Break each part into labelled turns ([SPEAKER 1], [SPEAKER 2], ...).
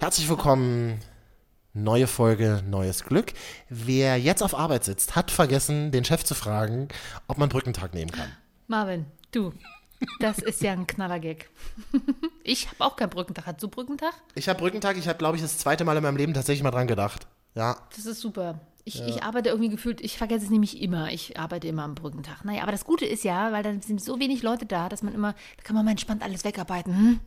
[SPEAKER 1] Herzlich willkommen. Neue Folge, neues Glück. Wer jetzt auf Arbeit sitzt, hat vergessen, den Chef zu fragen, ob man Brückentag nehmen kann.
[SPEAKER 2] Marvin, du. Das ist ja ein Knallergag. Ich habe auch keinen Brückentag. Hast du Brückentag?
[SPEAKER 1] Ich habe Brückentag, ich habe, glaube ich, das zweite Mal in meinem Leben tatsächlich mal dran gedacht. Ja,
[SPEAKER 2] Das ist super. Ich, ich arbeite irgendwie gefühlt, ich vergesse es nämlich immer. Ich arbeite immer am Brückentag. Naja, aber das Gute ist ja, weil dann sind so wenig Leute da, dass man immer, da kann man mal entspannt alles wegarbeiten. Hm?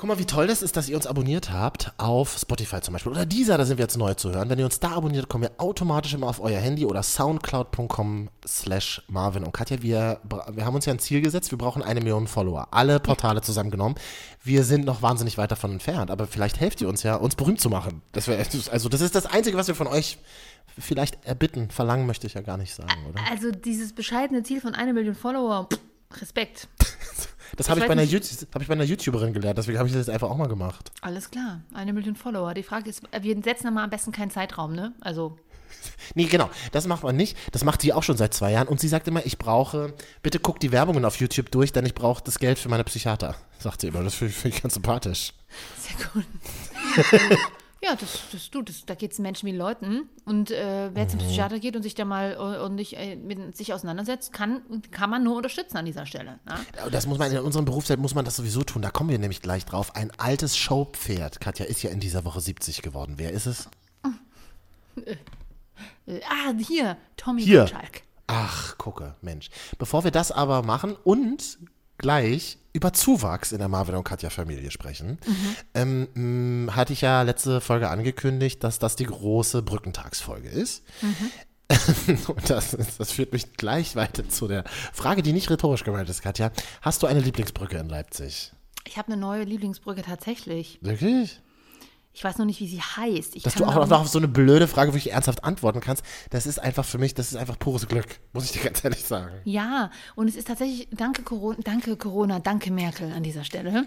[SPEAKER 1] Guck mal, wie toll das ist, dass ihr uns abonniert habt auf Spotify zum Beispiel oder dieser, da sind wir jetzt neu zu hören. Wenn ihr uns da abonniert, kommen wir automatisch immer auf euer Handy oder soundcloud.com slash Marvin und Katja. Wir, wir haben uns ja ein Ziel gesetzt, wir brauchen eine Million Follower. Alle Portale zusammengenommen. Wir sind noch wahnsinnig weit davon entfernt, aber vielleicht helft ihr uns ja, uns berühmt zu machen. Das wär, also das ist das Einzige, was wir von euch vielleicht erbitten. Verlangen möchte ich ja gar nicht sagen, oder?
[SPEAKER 2] Also dieses bescheidene Ziel von einer Million Follower, Respekt.
[SPEAKER 1] Das habe
[SPEAKER 2] ich
[SPEAKER 1] ich. YouTube- hab ich bei einer YouTuberin gelernt, deswegen habe ich das jetzt einfach auch mal gemacht.
[SPEAKER 2] Alles klar, eine Million Follower. Die Frage ist, wir setzen da mal am besten keinen Zeitraum, ne? Also
[SPEAKER 1] Nee, genau, das macht man nicht. Das macht sie auch schon seit zwei Jahren. Und sie sagt immer, ich brauche, bitte guck die Werbungen auf YouTube durch, denn ich brauche das Geld für meine Psychiater. Sagt sie immer. Das finde ich, find ich ganz sympathisch.
[SPEAKER 2] Sehr gut. ja, das, das, du, das, da geht es Menschen wie Leuten. Und äh, wer
[SPEAKER 1] Mhm.
[SPEAKER 2] zum Psychiater geht und sich da mal äh, und nicht, äh, mit sich auseinandersetzt, kann, kann man nur unterstützen an dieser Stelle. Ne?
[SPEAKER 1] Das muss man, in unserem Berufszeit muss man das sowieso tun. Da kommen wir nämlich gleich drauf. Ein altes Showpferd. Katja ist ja in dieser Woche 70 geworden. Wer ist es?
[SPEAKER 2] Äh, ah, hier, Tommy
[SPEAKER 1] Hier.
[SPEAKER 2] Gottschalk.
[SPEAKER 1] Ach, gucke, Mensch. Bevor wir das aber machen und gleich über Zuwachs in der Marvin und Katja Familie sprechen, ähm, mh, hatte ich ja letzte Folge angekündigt, dass das die große Brückentagsfolge ist. und das, ist- das führt mich gleich weiter zu der Frage, die nicht rhetorisch gemeint ist, Katja. Hast du eine Lieblingsbrücke in Leipzig?
[SPEAKER 2] Ich habe eine neue Lieblingsbrücke tatsächlich.
[SPEAKER 1] Wirklich?
[SPEAKER 2] Ich weiß noch nicht, wie sie heißt. Ich
[SPEAKER 1] Dass du auch
[SPEAKER 2] aber
[SPEAKER 1] noch auf so eine blöde Frage wirklich ernsthaft antworten kannst, das ist einfach für mich, das ist einfach pures Glück, muss ich dir ganz ehrlich sagen.
[SPEAKER 2] Ja, und es ist tatsächlich, danke Corona, danke Corona, danke Merkel an dieser Stelle,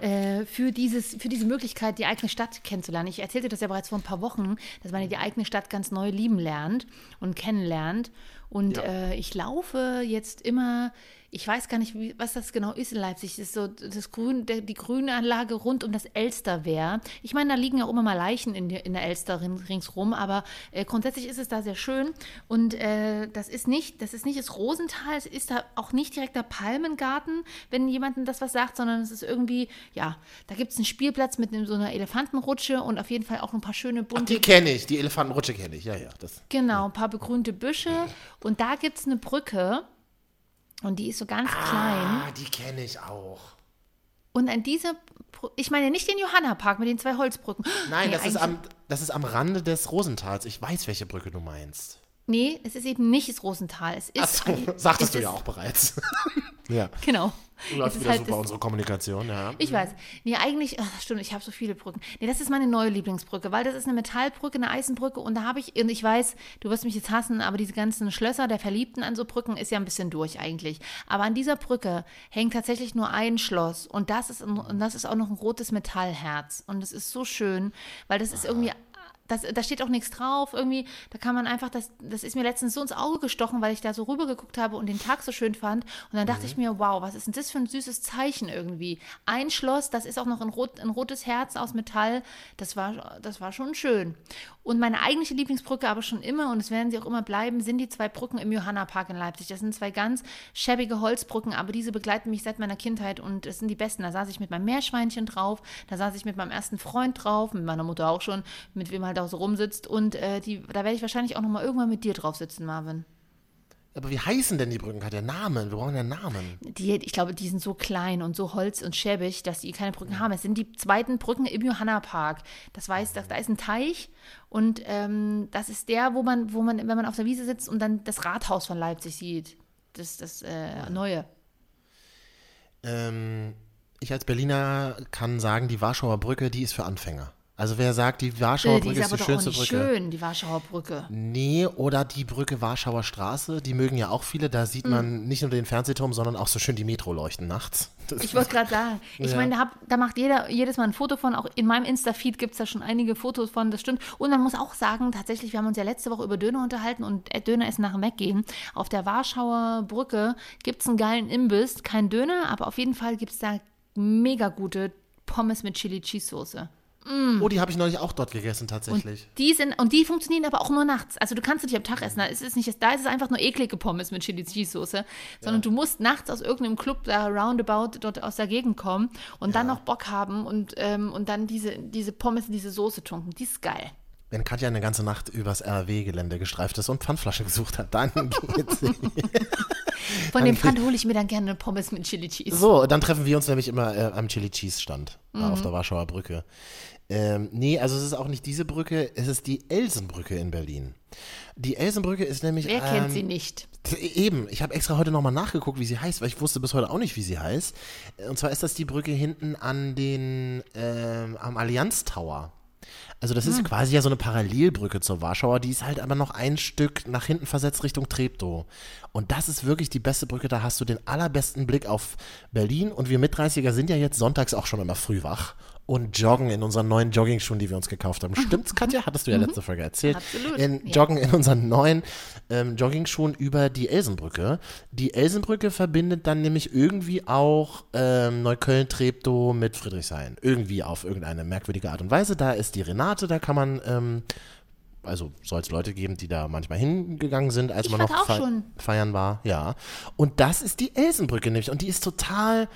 [SPEAKER 2] äh, für, dieses, für diese Möglichkeit, die eigene Stadt kennenzulernen. Ich erzählte das ja bereits vor ein paar Wochen, dass man ja die eigene Stadt ganz neu lieben lernt und kennenlernt. Und äh, ich laufe jetzt immer, ich weiß gar nicht, wie, was das genau ist in Leipzig. Das ist so das Grün, der, die grüne Anlage rund um das Elsterwehr. Ich meine, da liegen ja auch immer mal Leichen in, der- in der Elster rin- ringsrum, aber äh, grundsätzlich ist es da sehr schön. Und äh, das ist nicht, das ist nicht das Rosental, es ist da auch nicht direkt der Palmengarten, wenn jemandem das was sagt, sondern es ist irgendwie, ja, da gibt es einen Spielplatz mit einem, so einer Elefantenrutsche und auf jeden Fall auch ein paar schöne bunte
[SPEAKER 1] Die kenne ich, die Elefantenrutsche kenne ich, ja, ja. Das.
[SPEAKER 2] Genau, ein paar begrünte Büsche. Und da gibt es eine Brücke. Und die ist so ganz klein.
[SPEAKER 1] Ah, die kenne ich auch.
[SPEAKER 2] Und an dieser, ich meine nicht den Johanna-Park mit den zwei Holzbrücken.
[SPEAKER 1] Nein,
[SPEAKER 2] Nee,
[SPEAKER 1] das, ist am, das ist am Rande des Rosentals. Ich weiß, welche Brücke du meinst.
[SPEAKER 2] Nee, es ist eben nicht das Rosental. Es ist.
[SPEAKER 1] Achso,
[SPEAKER 2] es
[SPEAKER 1] sagtest du ja auch bereits. ja.
[SPEAKER 2] Genau.
[SPEAKER 1] Läuft wieder
[SPEAKER 2] halt
[SPEAKER 1] super, unsere Kommunikation, ja.
[SPEAKER 2] Ich weiß. Nee, eigentlich, ach, stimmt, ich habe so viele Brücken. Nee, das ist meine neue Lieblingsbrücke, weil das ist eine Metallbrücke, eine Eisenbrücke und da habe ich, und ich weiß, du wirst mich jetzt hassen, aber diese ganzen Schlösser der Verliebten an so Brücken ist ja ein bisschen durch eigentlich. Aber an dieser Brücke hängt tatsächlich nur ein Schloss und das ist, ein- und das ist auch noch ein rotes Metallherz und das ist so schön, weil das ist irgendwie das, da steht auch nichts drauf, irgendwie, da kann man einfach, das, das ist mir letztens so ins Auge gestochen, weil ich da so rüber geguckt habe und den Tag so schön fand. Und dann dachte ich mir, wow, was ist denn das für ein süßes Zeichen irgendwie? Ein Schloss, das ist auch noch ein, rot, ein rotes Herz aus Metall, das war, das war schon schön. Und meine eigentliche Lieblingsbrücke, aber schon immer, und es werden sie auch immer bleiben, sind die zwei Brücken im Johanna-Park in Leipzig. Das sind zwei ganz schäbige Holzbrücken, aber diese begleiten mich seit meiner Kindheit und es sind die besten. Da saß ich mit meinem Meerschweinchen drauf, da saß ich mit meinem ersten Freund drauf, mit meiner Mutter auch schon, mit wem halt auch so rumsitzt. Und äh, die, da werde ich wahrscheinlich auch noch mal irgendwann mit dir drauf sitzen, Marvin.
[SPEAKER 1] Aber wie heißen denn die Brücken? Hat der Namen? Wir brauchen ja Namen.
[SPEAKER 2] Die, ich glaube, die sind so klein und so holz- und schäbig, dass die keine Brücken haben. Es sind die zweiten Brücken im Johanna-Park. Das weiß, da, da ist ein Teich und ähm, das ist der, wo man, wo man, wenn man auf der Wiese sitzt und dann das Rathaus von Leipzig sieht. Das, das äh, Neue.
[SPEAKER 1] Ähm, ich als Berliner kann sagen, die Warschauer Brücke, die ist für Anfänger. Also wer sagt, die Warschauer
[SPEAKER 2] Äh, die
[SPEAKER 1] Brücke
[SPEAKER 2] ist
[SPEAKER 1] ist
[SPEAKER 2] aber
[SPEAKER 1] die schönste Brücke.
[SPEAKER 2] schön, die Warschauer Brücke.
[SPEAKER 1] Nee, oder die Brücke Warschauer Straße, die mögen ja auch viele. Da sieht man nicht nur den Fernsehturm, sondern auch so schön die Metro leuchten nachts. Das
[SPEAKER 2] Hm. Ich wollte gerade sagen, ich
[SPEAKER 1] Ja.
[SPEAKER 2] meine, da, hab- da macht jeder jedes Mal ein Foto von. Auch in meinem Insta-Feed gibt es da schon einige Fotos von, das stimmt. Und man muss auch sagen, tatsächlich, wir haben uns ja letzte Woche über Döner unterhalten und äh, Döner ist nach dem Weggehen. Auf der Warschauer Brücke gibt es einen geilen Imbiss. Kein Döner, aber auf jeden Fall gibt es da mega gute Pommes mit Chili-Cheese-Soße.
[SPEAKER 1] Oh, die habe ich neulich auch dort gegessen, tatsächlich.
[SPEAKER 2] Die sind, und die funktionieren aber auch nur nachts. Also du kannst sie nicht am Tag essen. Da ist es, nicht, da ist es einfach nur eklige Pommes mit Chili Cheese Soße. Sondern du musst nachts aus irgendeinem Club da roundabout dort aus der Gegend kommen und dann noch Bock haben und, ähm, und dann diese, diese Pommes in diese Soße tunken. Die ist geil.
[SPEAKER 1] Wenn Katja eine ganze Nacht übers RW-Gelände gestreift ist und Pfandflasche gesucht hat, dann geht's.
[SPEAKER 2] Von dem Pfand hole ich mir dann gerne eine Pommes mit Chili Cheese.
[SPEAKER 1] So, dann treffen wir uns nämlich immer äh, am Chili Cheese Stand
[SPEAKER 2] Mhm.
[SPEAKER 1] auf der Warschauer Brücke. Ähm, nee, also es ist auch nicht diese Brücke, es ist die Elsenbrücke in Berlin. Die Elsenbrücke ist nämlich.
[SPEAKER 2] Wer
[SPEAKER 1] ähm,
[SPEAKER 2] kennt sie nicht?
[SPEAKER 1] Eben, ich habe extra heute nochmal nachgeguckt, wie sie heißt, weil ich wusste bis heute auch nicht, wie sie heißt. Und zwar ist das die Brücke hinten an den, ähm, am Allianz Tower. Also das ist quasi ja so eine Parallelbrücke zur Warschauer, die ist halt aber noch ein Stück nach hinten versetzt Richtung Treptow. Und das ist wirklich die beste Brücke, da hast du den allerbesten Blick auf Berlin und wir Mit-30er sind ja jetzt sonntags auch schon immer früh wach und joggen in unseren neuen Joggingschuhen, die wir uns gekauft haben. Stimmt's, Katja? Hattest du ja letzte Folge erzählt.
[SPEAKER 2] Absolut,
[SPEAKER 1] In. Joggen in unseren neuen ähm, Joggingschuhen über die Elsenbrücke. Die Elsenbrücke verbindet dann nämlich irgendwie auch ähm, Neukölln-Treptow mit Friedrichshain. Irgendwie auf irgendeine merkwürdige Art und Weise. Da ist die Renate, da kann man, ähm, also soll es Leute geben, die da manchmal hingegangen sind, als
[SPEAKER 2] Ich
[SPEAKER 1] man noch
[SPEAKER 2] schon.
[SPEAKER 1] feiern war. Ja. Und das ist die Elsenbrücke nämlich. Und die ist total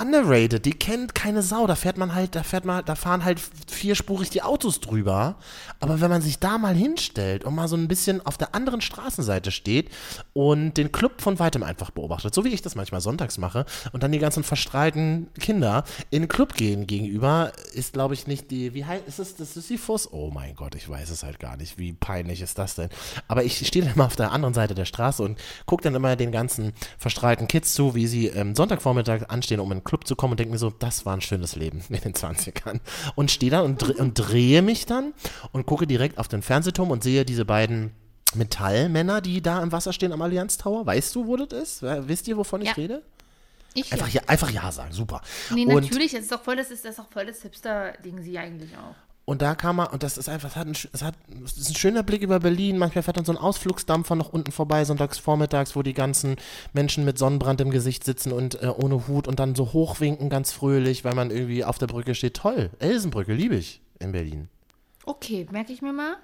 [SPEAKER 1] underrated, die kennt keine Sau. Da fährt man halt, da fährt man, da fahren halt vierspurig die Autos drüber. Aber wenn man sich da mal hinstellt und mal so ein bisschen auf der anderen Straßenseite steht und den Club von weitem einfach beobachtet, so wie ich das manchmal sonntags mache, und dann die ganzen verstrahlten Kinder in den Club gehen gegenüber, ist glaube ich nicht die, wie heißt ist es, das Sisyphus? Oh mein Gott, ich weiß es halt gar nicht. Wie peinlich ist das denn? Aber ich stehe dann immer auf der anderen Seite der Straße und gucke dann immer den ganzen verstrahlten Kids zu, wie sie ähm, Sonntagvormittag anstehen, um in den Club zu kommen und denke mir so, das war ein schönes Leben in den 20ern. Und stehe da und, dre und drehe mich dann und gucke direkt auf den Fernsehturm und sehe diese beiden Metallmänner, die da im Wasser stehen am Allianz Tower. Weißt du, wo das ist? Wer- Wisst ihr, wovon ich
[SPEAKER 2] Ja.
[SPEAKER 1] rede?
[SPEAKER 2] Ich
[SPEAKER 1] Einfach
[SPEAKER 2] ja.
[SPEAKER 1] ja, einfach ja sagen, super.
[SPEAKER 2] Nee,
[SPEAKER 1] und,
[SPEAKER 2] natürlich, das ist doch voll das, ist, das ist doch voll das Hipster-Ding, sie eigentlich auch.
[SPEAKER 1] Und da kam er, und das ist einfach, es hat, ein, es hat, es ist ein schöner Blick über Berlin. Manchmal fährt dann so ein Ausflugsdampfer noch unten vorbei, sonntags vormittags, wo die ganzen Menschen mit Sonnenbrand im Gesicht sitzen und äh, ohne Hut und dann so hochwinken, ganz fröhlich, weil man irgendwie auf der Brücke steht. Toll, Elsenbrücke, liebe ich in Berlin.
[SPEAKER 2] Okay, merke ich mir mal.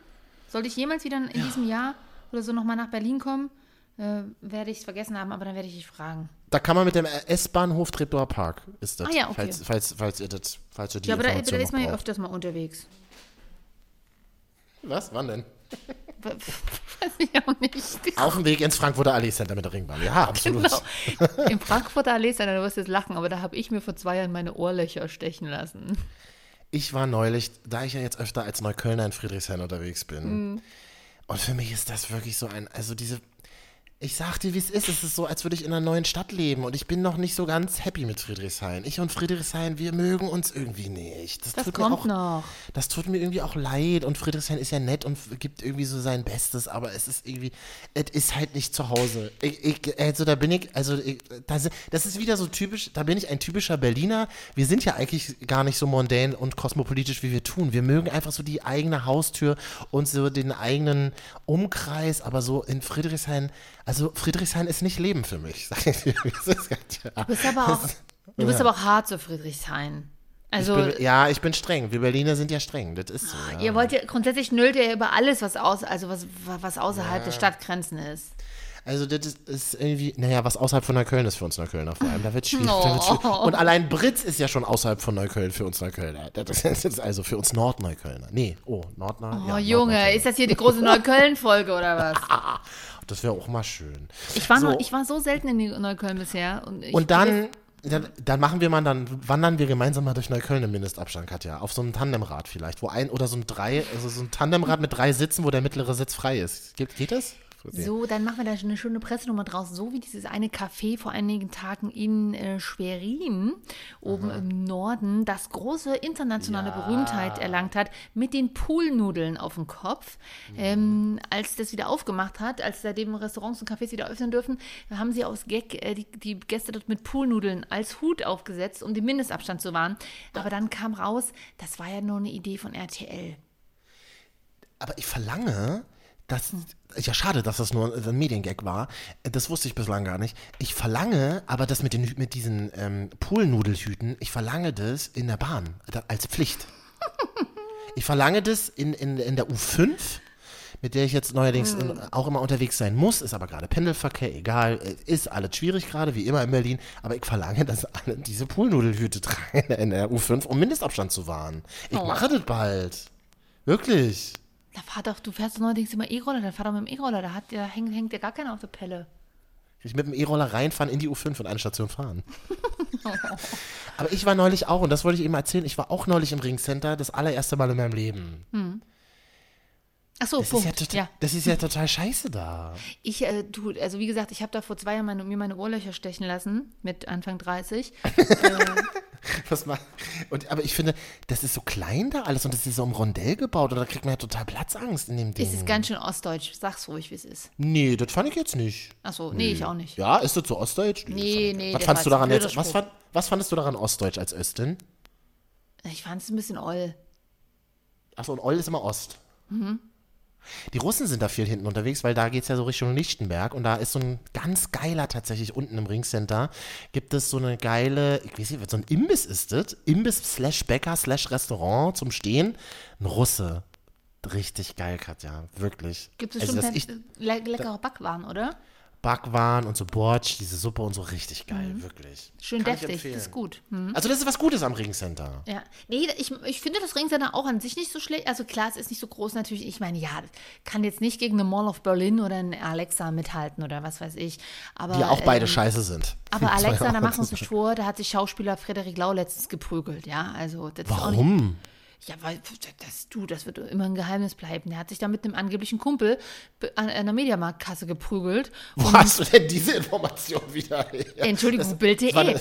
[SPEAKER 2] Sollte ich jemals wieder in diesem Jahr oder so nochmal nach Berlin kommen, äh, werde ich es vergessen haben, aber dann werde ich dich fragen.
[SPEAKER 1] Da kann man mit dem S-Bahnhof Treptower Park, ist das.
[SPEAKER 2] Ah ja, okay.
[SPEAKER 1] falls, falls, falls ihr das, falls ihr die
[SPEAKER 2] Ja, aber da, da ist man ja öfters mal unterwegs.
[SPEAKER 1] Was? Wann denn?
[SPEAKER 2] Weiß ich auch nicht.
[SPEAKER 1] Auf dem Weg ins Frankfurter Allee Center mit der Ringbahn. Ja, absolut.
[SPEAKER 2] Genau. Im Frankfurter Allee Center, du wirst jetzt lachen, aber da habe ich mir vor zwei Jahren meine Ohrlöcher stechen lassen.
[SPEAKER 1] Ich war neulich, da ich ja jetzt öfter als Neuköllner in Friedrichshain unterwegs bin.
[SPEAKER 2] Mhm.
[SPEAKER 1] Und für mich ist das wirklich so ein, also diese, ich sag dir, wie es ist. Es ist so, als würde ich in einer neuen Stadt leben. Und ich bin noch nicht so ganz happy mit Friedrichshain. Ich und Friedrichshain, wir mögen uns irgendwie nicht.
[SPEAKER 2] Das
[SPEAKER 1] tut
[SPEAKER 2] kommt
[SPEAKER 1] mir auch,
[SPEAKER 2] noch.
[SPEAKER 1] Das tut mir irgendwie auch leid. Und Friedrichshain ist ja nett und gibt irgendwie so sein Bestes. Aber es ist irgendwie, es ist halt nicht zu Hause. Ich, ich, also da bin ich, also ich, das, das ist wieder so typisch, da bin ich ein typischer Berliner. Wir sind ja eigentlich gar nicht so mondän und kosmopolitisch, wie wir tun. Wir mögen einfach so die eigene Haustür und so den eigenen Umkreis. Aber so in Friedrichshain, also Friedrichshain ist nicht Leben für mich. Sag ich dir.
[SPEAKER 2] Du bist aber auch, du bist aber auch hart zu Friedrichshain. Also,
[SPEAKER 1] Ich bin, ja, ich bin streng. Wir Berliner sind ja streng. Das ist so. Ja.
[SPEAKER 2] ihr wollt ja, grundsätzlich nüllt ihr über alles, was aus, also was, was außerhalb der Stadtgrenzen ist.
[SPEAKER 1] Also das ist, ist irgendwie, naja, was außerhalb von Neukölln ist für uns Neuköllner vor allem. Da wird schwierig.
[SPEAKER 2] Oh.
[SPEAKER 1] Da wird schwierig. Und allein Britz ist ja schon außerhalb von Neukölln für uns Neuköllner. Das ist jetzt also für uns Nordneuköllner. Nee, oh, Nordneu.
[SPEAKER 2] Oh
[SPEAKER 1] ja,
[SPEAKER 2] Junge, ist das hier die große Neukölln-Folge oder was?
[SPEAKER 1] Das wäre auch mal schön.
[SPEAKER 2] Ich war,
[SPEAKER 1] So.
[SPEAKER 2] noch, ich war so selten in Neukölln bisher. Und,
[SPEAKER 1] Und dann, dann, dann machen wir mal, dann wandern wir gemeinsam mal durch Neukölln im Mindestabstand, Katja. Auf so einem Tandemrad vielleicht, wo ein, oder so ein drei, also so ein Tandemrad mit drei Sitzen, wo der mittlere Sitz frei ist. Geht, geht das?
[SPEAKER 2] So, dann machen wir da eine schöne Pressenummer draus, so wie dieses eine Café vor einigen Tagen in äh, Schwerin, oben im Norden, das große internationale Berühmtheit erlangt hat, mit den Poolnudeln auf dem Kopf. Ähm, als das wieder aufgemacht hat, als seitdem Restaurants und Cafés wieder öffnen dürfen, haben sie aus Gag äh, die, die Gäste dort mit Poolnudeln als Hut aufgesetzt, um den Mindestabstand zu wahren. Aber dann kam raus, das war ja nur eine Idee von RTL.
[SPEAKER 1] Aber ich verlange, dass. Ja, schade, dass das nur ein Mediengag war. Das wusste ich bislang gar nicht. Ich verlange, aber das mit, den, mit diesen ähm, Poolnudelhüten, ich verlange das in der Bahn als Pflicht. Ich verlange das in, in, in der U5, mit der ich jetzt neuerdings in, auch immer unterwegs sein muss, ist aber gerade Pendelverkehr, egal, äh, ist alles schwierig gerade, wie immer in Berlin, aber ich verlange, dass alle diese Poolnudelhüte tragen in der U5, um Mindestabstand zu wahren. Ich mache das bald. Wirklich.
[SPEAKER 2] Da fahr doch, du fährst doch neuerdings immer E-Roller, dann fahr doch mit dem E-Roller, da, hat, da hängt, hängt ja gar keiner auf der Pelle.
[SPEAKER 1] Ich mit dem E-Roller reinfahren in die U5 und eine Station fahren. Aber ich war neulich auch, und das wollte ich eben erzählen, ich war auch neulich im Ringcenter, das allererste Mal in meinem Leben.
[SPEAKER 2] Ach so,
[SPEAKER 1] Das ist,
[SPEAKER 2] Punkt.
[SPEAKER 1] ja total,
[SPEAKER 2] ja.
[SPEAKER 1] das ist ja total scheiße da.
[SPEAKER 2] Ich, äh, du, also wie gesagt, ich habe da vor zwei Jahren meine, mir meine Ohrlöcher stechen lassen, mit Anfang 30.
[SPEAKER 1] Was mal, und, aber ich finde, das ist so klein da alles und das ist so im Rondell gebaut und da kriegt man ja total Platzangst in dem Ding.
[SPEAKER 2] Es ist ganz schön ostdeutsch, sag's ruhig, wie es ist.
[SPEAKER 1] nee, das fand ich jetzt nicht.
[SPEAKER 2] Ach so, nee, ich auch nicht.
[SPEAKER 1] Ja, ist das so ostdeutsch?
[SPEAKER 2] Nee, nee,
[SPEAKER 1] Was fandest du daran
[SPEAKER 2] jetzt?
[SPEAKER 1] Was, fand, was fandest du daran ostdeutsch als Östin?
[SPEAKER 2] Ich fand es ein bisschen oll.
[SPEAKER 1] Achso, und Oll ist immer Ost. Die Russen sind da viel hinten unterwegs, weil da geht es ja so Richtung Lichtenberg und da ist so ein ganz geiler tatsächlich unten im Ringcenter gibt es so eine geile, ich weiß nicht, so ein Imbiss ist das, Imbiss slash Bäcker slash Restaurant zum Stehen, ein Russe. Richtig geil, Katja, wirklich.
[SPEAKER 2] Gibt es
[SPEAKER 1] also,
[SPEAKER 2] schon le leckere Backwaren, oder?
[SPEAKER 1] Backwaren und so Bortsch, diese Suppe und so richtig geil, wirklich.
[SPEAKER 2] Mhm. Schön
[SPEAKER 1] Kann
[SPEAKER 2] deftig, das ist gut. Hm.
[SPEAKER 1] Also das ist was Gutes am Ringcenter.
[SPEAKER 2] Ja, nee, ich, ich finde das Ringcenter auch an sich nicht so schlecht. Also klar, es ist nicht so groß natürlich. Ich meine, ja, kann jetzt nicht gegen eine Mall of Berlin oder eine Alexa mithalten oder was weiß ich. Aber,
[SPEAKER 1] Die auch beide
[SPEAKER 2] ähm,
[SPEAKER 1] scheiße sind.
[SPEAKER 2] Aber Alexa, da machen wir uns nicht vor, da hat sich Schauspieler Frederik Lau letztens geprügelt, ja. Also das Ist
[SPEAKER 1] Warum?
[SPEAKER 2] Ja, weil das du, das wird immer ein Geheimnis bleiben. Der hat sich da mit einem angeblichen Kumpel an einer Mediamarktkasse geprügelt.
[SPEAKER 1] Wo hast du denn diese Information wieder her?
[SPEAKER 2] Entschuldigung, Bild.de.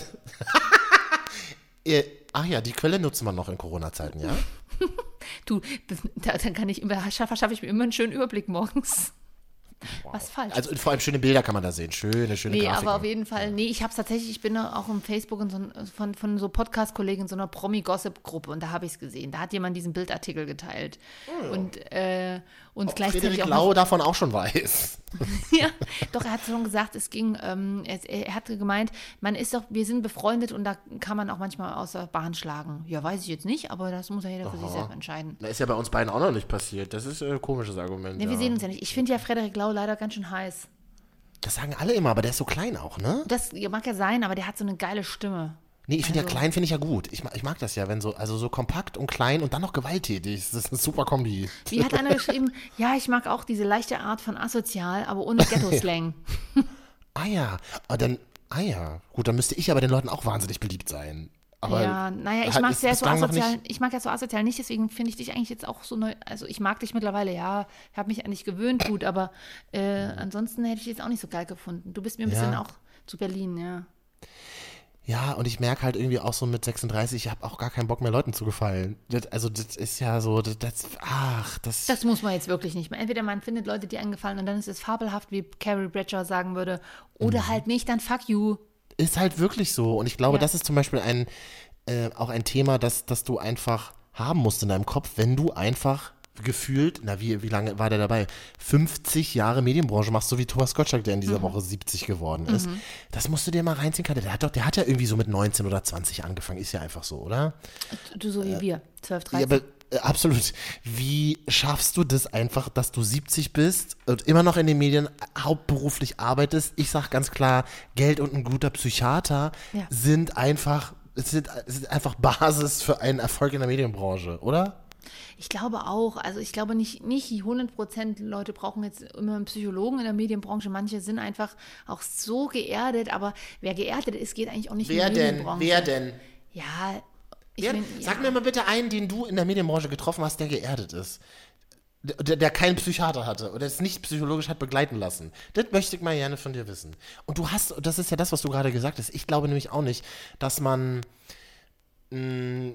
[SPEAKER 1] Ach ja, die Quelle nutzt man noch in Corona-Zeiten, ja?
[SPEAKER 2] Du, das, da, dann kann ich immer, schaffe, schaffe ich mir immer einen schönen Überblick morgens. Was falsch.
[SPEAKER 1] Also vor allem schöne Bilder kann man da sehen. Schöne, schöne
[SPEAKER 2] Nee,
[SPEAKER 1] Grafiken.
[SPEAKER 2] aber auf jeden Fall, nee, ich habe es tatsächlich, ich bin auch im Facebook in so, von, von so Podcast-Kollegen in so einer Promi-Gossip-Gruppe und da habe ich es gesehen. Da hat jemand diesen Bildartikel geteilt. Und, äh, und gleichzeitig
[SPEAKER 1] Frederik
[SPEAKER 2] auch
[SPEAKER 1] Lau davon auch schon weiß.
[SPEAKER 2] ja, doch, er hat schon gesagt, es ging, ähm, er, er hatte gemeint, man ist doch, wir sind befreundet und da kann man auch manchmal aus der Bahn schlagen. Ja, weiß ich jetzt nicht, aber das muss ja jeder für sich selber entscheiden.
[SPEAKER 1] Das ist ja bei uns beiden auch noch nicht passiert. Das ist äh, ein komisches Argument.
[SPEAKER 2] Nee,
[SPEAKER 1] ja.
[SPEAKER 2] wir sehen uns ja nicht. Ich finde ja Frederik Lau leider ganz schön heiß.
[SPEAKER 1] Das sagen alle immer, aber der ist so klein auch, ne?
[SPEAKER 2] Das mag ja sein, aber der hat so eine geile Stimme.
[SPEAKER 1] Nee, ich finde
[SPEAKER 2] Also-
[SPEAKER 1] ja klein, finde ich ja gut. Ich, mag- ich mag das ja, wenn so, also so kompakt und klein und dann noch gewalttätig. Das ist eine super Kombi.
[SPEAKER 2] Wie hat einer geschrieben, ja, ich mag auch diese leichte Art von asozial, aber ohne Ghetto-Slang.
[SPEAKER 1] Ah ja, ah, dann, ah ja. Gut, dann müsste ich aber den Leuten auch wahnsinnig beliebt sein. Aber
[SPEAKER 2] ja, naja, ich mag sehr so asozial, ich mag ja so asozial nicht, deswegen finde ich dich eigentlich jetzt auch so neu, also ich mag dich mittlerweile, ja, ich habe mich eigentlich gewöhnt, gut, aber äh, ansonsten hätte ich dich jetzt auch nicht so geil gefunden. Du bist mir ein bisschen
[SPEAKER 1] Ja.
[SPEAKER 2] auch zu Berlin, ja.
[SPEAKER 1] Ja, und ich merke halt irgendwie auch so mit 36, ich habe auch gar keinen Bock mehr Leuten zu gefallen. Das, also das ist ja so, das, das ach, das,
[SPEAKER 2] Das muss man jetzt wirklich nicht mehr. Entweder man findet Leute, die einem gefallen und dann ist es fabelhaft, wie Carrie Bradshaw sagen würde, oder
[SPEAKER 1] Mhm.
[SPEAKER 2] halt nicht, dann fuck you.
[SPEAKER 1] ist halt wirklich so. Und ich glaube,
[SPEAKER 2] Ja.
[SPEAKER 1] das ist zum Beispiel ein, äh, auch ein Thema, das, das du einfach haben musst in deinem Kopf, wenn du einfach gefühlt, na wie, wie lange war der dabei? 50 Jahre Medienbranche machst, so wie Thomas Gottschalk, der in
[SPEAKER 2] Mhm.
[SPEAKER 1] dieser Woche 70 geworden ist. Das musst du dir mal reinziehen, Katja. Der hat doch, der hat ja irgendwie so mit 19 oder 20 angefangen, ist ja einfach so, oder?
[SPEAKER 2] Du so wie wir, 12, 13.
[SPEAKER 1] Ja, aber äh, absolut. Wie schaffst du das einfach, dass du 70 bist und immer noch in den Medien hauptberuflich arbeitest? Ich sag ganz klar, Geld und ein guter Psychiater
[SPEAKER 2] Ja.
[SPEAKER 1] sind einfach es sind, es sind einfach Basis für einen Erfolg in der Medienbranche, oder?
[SPEAKER 2] Ich glaube auch. Also ich glaube nicht, nicht 100 Prozent Leute brauchen jetzt immer einen Psychologen in der Medienbranche. Manche sind einfach auch so geerdet, aber wer geerdet ist, geht eigentlich auch nicht in die Medienbranche.
[SPEAKER 1] denn?
[SPEAKER 2] Ja,
[SPEAKER 1] Wer, Sag
[SPEAKER 2] ja.
[SPEAKER 1] mir mal bitte einen, den du in der Medienbranche getroffen hast, der geerdet ist. der, der keinen Psychiater hatte oder es nicht psychologisch hat begleiten lassen. Das möchte ich mal gerne von dir wissen. Und du hast, das ist ja das, was du gerade gesagt hast. Ich glaube nämlich auch nicht, dass man, mh,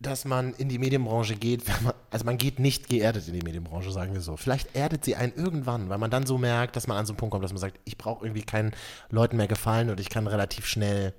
[SPEAKER 1] dass man in die Medienbranche geht, wenn man, also man geht nicht geerdet in die Medienbranche, sagen wir so. Vielleicht erdet sie einen irgendwann, weil man dann so merkt, dass man an so einen Punkt kommt, dass man sagt, ich brauche irgendwie keinen Leuten mehr gefallen und ich kann relativ schnell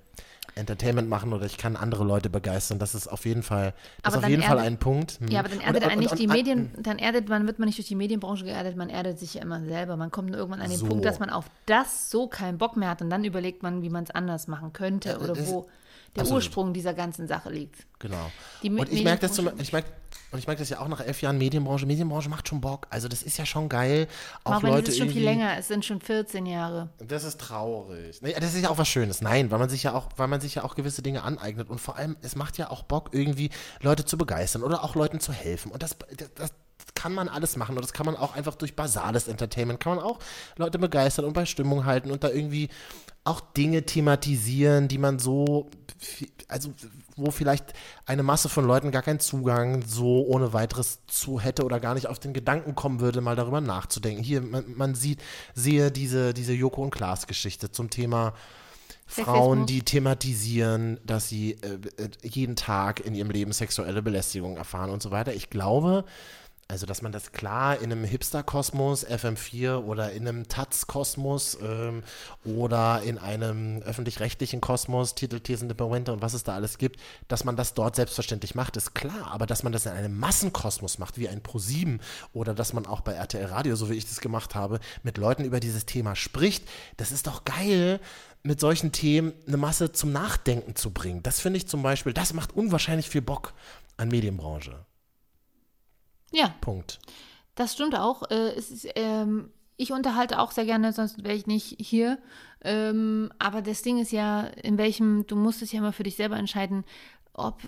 [SPEAKER 1] Entertainment machen oder ich kann andere Leute begeistern. Das ist auf jeden Fall, das auf jeden Fall
[SPEAKER 2] erdet-
[SPEAKER 1] ein Punkt. Hm.
[SPEAKER 2] Ja, aber dann erdet
[SPEAKER 1] Und-
[SPEAKER 2] einen
[SPEAKER 1] und-
[SPEAKER 2] nicht die
[SPEAKER 1] und-
[SPEAKER 2] Medien, dann erdet man, wird man nicht durch die Medienbranche geerdet, man erdet sich ja immer selber. Man kommt irgendwann an den
[SPEAKER 1] So.
[SPEAKER 2] Punkt, dass man auf das so keinen Bock mehr hat und dann überlegt man, wie man es anders machen könnte oder
[SPEAKER 1] das-
[SPEAKER 2] wo der
[SPEAKER 1] absolut.
[SPEAKER 2] Ursprung dieser ganzen Sache liegt.
[SPEAKER 1] Genau. Und ich merke das zum, ich merke, und ich merke das ja auch nach elf Jahren Medienbranche. Medienbranche macht schon Bock. Also das ist ja schon geil. Auch
[SPEAKER 2] Aber
[SPEAKER 1] Leute
[SPEAKER 2] es ist schon viel länger, es sind schon 14 Jahre.
[SPEAKER 1] Das ist traurig. Nee, das ist ja auch was Schönes. Nein, weil man sich ja auch, weil man sich ja auch gewisse Dinge aneignet und vor allem, es macht ja auch Bock, irgendwie Leute zu begeistern oder auch Leuten zu helfen. Und das, das, das kann man alles machen und das kann man auch einfach durch basales Entertainment, kann man auch Leute begeistern und bei Stimmung halten und da irgendwie auch Dinge thematisieren, die man so, also wo vielleicht eine Masse von Leuten gar keinen Zugang so ohne weiteres zu hätte oder gar nicht auf den Gedanken kommen würde, mal darüber nachzudenken. Hier, man, man sieht, sehe diese, diese Joko und Klaas Geschichte zum Thema Frauen, die thematisieren, dass sie äh, äh, jeden Tag in ihrem Leben sexuelle Belästigung erfahren und so weiter. Ich glaube, also dass man das klar in einem Hipster-Kosmos, FM4 oder in einem Taz-Kosmos ähm, oder in einem öffentlich-rechtlichen Kosmos, Titel, Thesen, Deparamente und was es da alles gibt, dass man das dort selbstverständlich macht, ist klar. Aber dass man das in einem Massenkosmos macht, wie ein Pro7 oder dass man auch bei RTL Radio, so wie ich das gemacht habe, mit Leuten über dieses Thema spricht, das ist doch geil, mit solchen Themen eine Masse zum Nachdenken zu bringen. Das finde ich zum Beispiel, das macht unwahrscheinlich viel Bock an Medienbranche.
[SPEAKER 2] Ja,
[SPEAKER 1] Punkt.
[SPEAKER 2] das stimmt auch. Äh, ist, ähm, ich unterhalte auch sehr gerne, sonst wäre ich nicht hier. Ähm, aber das Ding ist ja, in welchem, du musst es ja immer für dich selber entscheiden, ob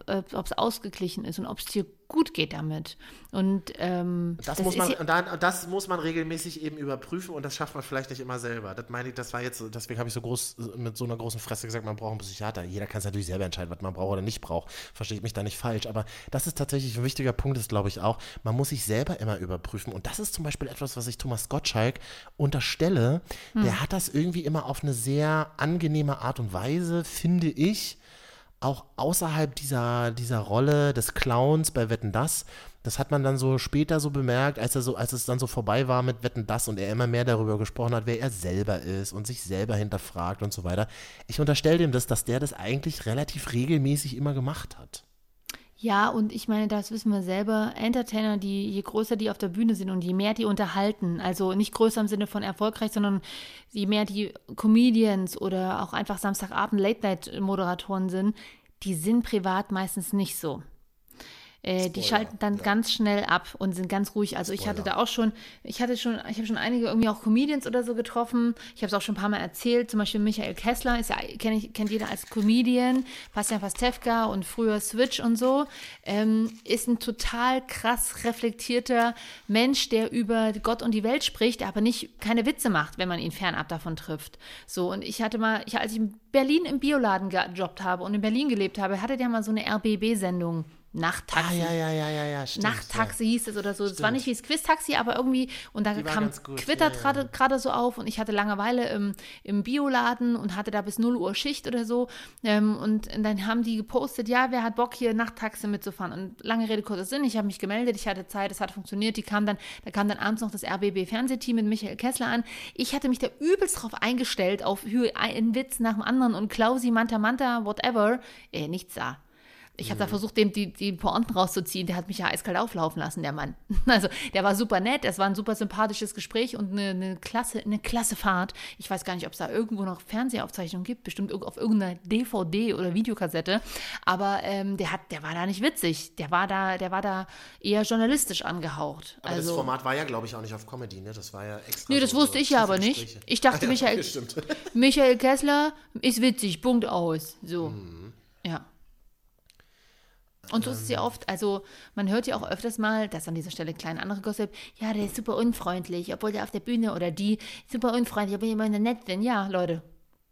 [SPEAKER 2] es ausgeglichen ist und ob es dir gut geht damit. Und ähm,
[SPEAKER 1] Das,
[SPEAKER 2] das
[SPEAKER 1] muss man, und da, das muss man regelmäßig eben überprüfen und das schafft man vielleicht nicht immer selber. Das meine ich, das war jetzt, so- deswegen habe ich so groß mit so einer großen Fresse gesagt, man braucht einen Psychiater. Jeder kann es natürlich selber entscheiden, was man braucht oder nicht braucht. Versteht mich da nicht falsch. Aber das ist tatsächlich ein wichtiger Punkt, ist glaube ich auch, man muss sich selber immer überprüfen. Und das ist zum Beispiel etwas, was ich Thomas Gottschalk unterstelle. Der hat das irgendwie immer auf eine sehr angenehme Art und Weise, finde ich, auch außerhalb dieser, dieser Rolle des Clowns bei Wetten Das, das hat man dann so später so bemerkt, als er so, als es dann so vorbei war mit Wetten Das und er immer mehr darüber gesprochen hat, wer er selber ist und sich selber hinterfragt und so weiter. Ich unterstelle dem das, dass der das eigentlich relativ regelmäßig immer gemacht hat.
[SPEAKER 2] Ja, und ich meine, das wissen wir selber, Entertainer, die je größer die auf der Bühne sind und je mehr die unterhalten, also nicht größer im Sinne von erfolgreich, sondern je mehr die Comedians oder auch einfach Samstagabend Late-Night-Moderatoren sind, die sind privat meistens nicht so. Äh, die schalten dann ganz schnell ab und sind ganz ruhig. Also ich hatte da auch schon, ich hatte schon, ich habe schon einige irgendwie auch Comedians oder so getroffen. Ich habe es auch schon ein paar Mal erzählt. Zum Beispiel Michael Kessler ist ja, kenn ich, kennt jeder als Comedian. Bastian Pastewka und früher Switch und so. Ähm, ist ein total krass reflektierter Mensch, der über Gott und die Welt spricht, aber nicht keine Witze macht, wenn man ihn fernab davon trifft. So, und ich hatte mal, ich, als ich in Berlin im Bioladen gejobbt habe und in Berlin gelebt habe, hatte der mal so eine RBB-Sendung. Nachttaxi.
[SPEAKER 1] Ah, ja, ja, ja, ja, ja, stimmt.
[SPEAKER 2] Nachttaxi hieß es oder so. Es war nicht wie das Quiz-Taxi, aber irgendwie, und da kam Quitter
[SPEAKER 1] ja, ja.
[SPEAKER 2] gerade so auf und ich hatte Langeweile im, im Bioladen und hatte da bis 0 Uhr Schicht oder so. Ähm, und dann haben die gepostet, ja, wer hat Bock hier Nachttaxi mitzufahren? Und lange Rede, kurzer Sinn, ich habe mich gemeldet, ich hatte Zeit, es hat funktioniert. Die kam dann, da kam dann abends noch das RBB-Fernsehteam mit Michael Kessler an. Ich hatte mich da übelst drauf eingestellt, auf einen Witz nach dem anderen und Klausi, Manta Manta, whatever. Äh, nichts da. Ich habe da versucht, dem die, die Pointen rauszuziehen. Der hat mich ja eiskalt auflaufen lassen, der Mann. Also, der war super nett. Es war ein super sympathisches Gespräch und eine, eine, klasse, eine klasse Fahrt. Ich weiß gar nicht, ob es da irgendwo noch Fernsehaufzeichnungen gibt. Bestimmt auf irgendeiner DVD oder Videokassette. Aber ähm, der, hat, der war da nicht witzig. Der war da, der war da eher journalistisch angehaucht.
[SPEAKER 1] Aber
[SPEAKER 2] also,
[SPEAKER 1] das Format war ja, glaube ich, auch nicht auf Comedy, ne? Das war ja extra.
[SPEAKER 2] Nee, das
[SPEAKER 1] so-
[SPEAKER 2] wusste
[SPEAKER 1] so
[SPEAKER 2] ich ja aber nicht. Ich dachte,
[SPEAKER 1] Ah, ja,
[SPEAKER 2] Michael. Michael Kessler ist witzig, Punkt aus. So.
[SPEAKER 1] Mhm.
[SPEAKER 2] Ja. Und so ist es ja oft, also man hört ja auch öfters mal, dass an dieser Stelle kleine andere Gossip, ja, der ist super unfreundlich, obwohl der auf der Bühne oder die super unfreundlich, obwohl die immer nett sind. Ja, Leute,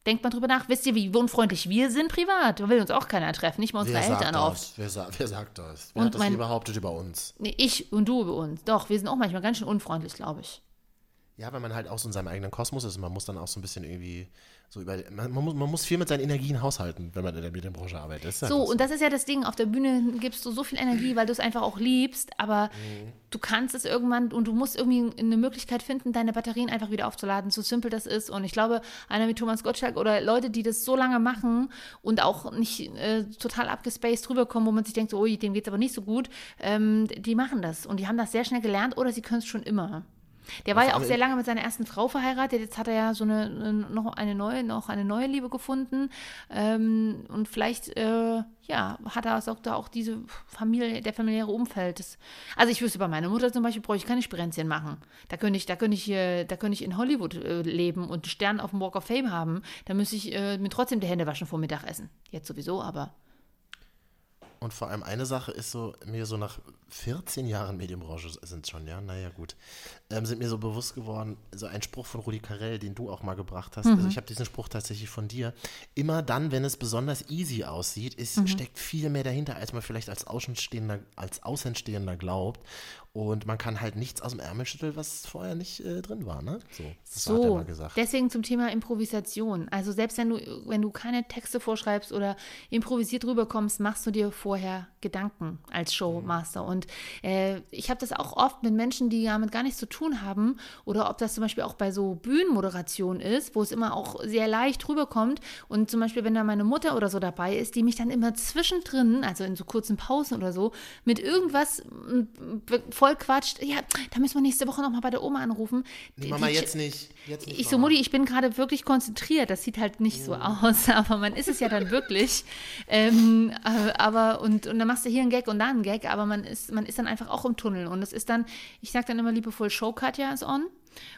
[SPEAKER 2] Denkt mal drüber nach. Wisst ihr, wie unfreundlich wir sind privat? Da will uns auch keiner treffen, nicht mal unsere
[SPEAKER 1] Wer sagt
[SPEAKER 2] Eltern
[SPEAKER 1] das?
[SPEAKER 2] oft.
[SPEAKER 1] Wer, sa wer sagt das? Wer
[SPEAKER 2] Und
[SPEAKER 1] hat das
[SPEAKER 2] mein-
[SPEAKER 1] behauptet über uns?
[SPEAKER 2] Nee, ich und du über uns. Doch, wir sind auch manchmal ganz schön unfreundlich, glaube ich.
[SPEAKER 1] Ja, weil man halt auch so in seinem eigenen Kosmos ist und man muss dann auch so ein bisschen irgendwie so über. Man, man, muss, man muss viel mit seinen Energien haushalten, wenn man in der Medienbranche arbeitet. Das ist
[SPEAKER 2] So,
[SPEAKER 1] einfach
[SPEAKER 2] und das ist ja das Ding. Auf der Bühne gibst du so viel Energie, weil du es einfach auch liebst, aber
[SPEAKER 1] Mhm.
[SPEAKER 2] du kannst es irgendwann und du musst irgendwie eine Möglichkeit finden, deine Batterien einfach wieder aufzuladen, so simpel das ist. Und ich glaube, einer wie Thomas Gottschalk oder Leute, die das so lange machen und auch nicht äh, total abgespaced rüberkommen, wo man sich denkt, so, ui, dem geht es aber nicht so gut, ähm, die machen das. Und die haben das sehr schnell gelernt oder sie können es schon immer. Der war ja auch sehr lange mit seiner ersten Frau verheiratet. Jetzt hat er ja so eine, eine- noch eine neue, noch eine neue Liebe gefunden. Ähm, und vielleicht, äh, ja, hat er auch da auch diese Familie, der familiäre Umfeld. Das, also ich wüsste bei meiner Mutter zum Beispiel, brauche ich keine Spirenzchen machen. Da könnte ich, da könnte ich, äh, da könnte ich in Hollywood äh, leben und einen Stern auf dem Walk of Fame haben. Da müsste ich äh, mir trotzdem die Hände waschen vor Mittagessen. Jetzt sowieso, aber.
[SPEAKER 1] Und vor allem eine Sache ist so, mir so nach 14 Jahren Medienbranche sind es schon, ja, naja, gut, ähm, sind mir so bewusst geworden, so ein Spruch von Rudi Carell, den du auch mal gebracht hast. Also ich habe diesen Spruch tatsächlich von dir. Immer dann, wenn es besonders easy aussieht, ist, steckt viel mehr dahinter, als man vielleicht als Außenstehender, als Außenstehender glaubt. Und man kann halt nichts aus dem Ärmel schütteln, was vorher nicht äh, drin war, ne? So, das hat er
[SPEAKER 2] So,
[SPEAKER 1] mal gesagt.
[SPEAKER 2] deswegen zum Thema Improvisation. Also selbst wenn du, wenn du keine Texte vorschreibst oder improvisiert rüberkommst, machst du dir vorher Gedanken als Showmaster. Und äh, ich habe das auch oft mit Menschen, die damit gar nichts zu tun haben oder ob das zum Beispiel auch bei so Bühnenmoderationen ist, wo es immer auch sehr leicht rüberkommt. Und zum Beispiel, wenn da meine Mutter oder so dabei ist, die mich dann immer zwischendrin, also in so kurzen Pausen oder so, mit irgendwas be- voll quatscht. Ja, da müssen wir nächste Woche nochmal bei der Oma anrufen.
[SPEAKER 1] Nee, Mama,
[SPEAKER 2] die-
[SPEAKER 1] jetzt nicht. Jetzt nicht
[SPEAKER 2] ich so. Mutti, ich bin gerade wirklich konzentriert. Das sieht halt nicht so aus, aber man ist es ja dann wirklich. Ähm, äh, aber, und, und dann machst du hier einen Gag und da einen Gag, aber man ist, man ist dann einfach auch im Tunnel. Und es ist dann, ich sag dann immer liebevoll, Show Katja ist on.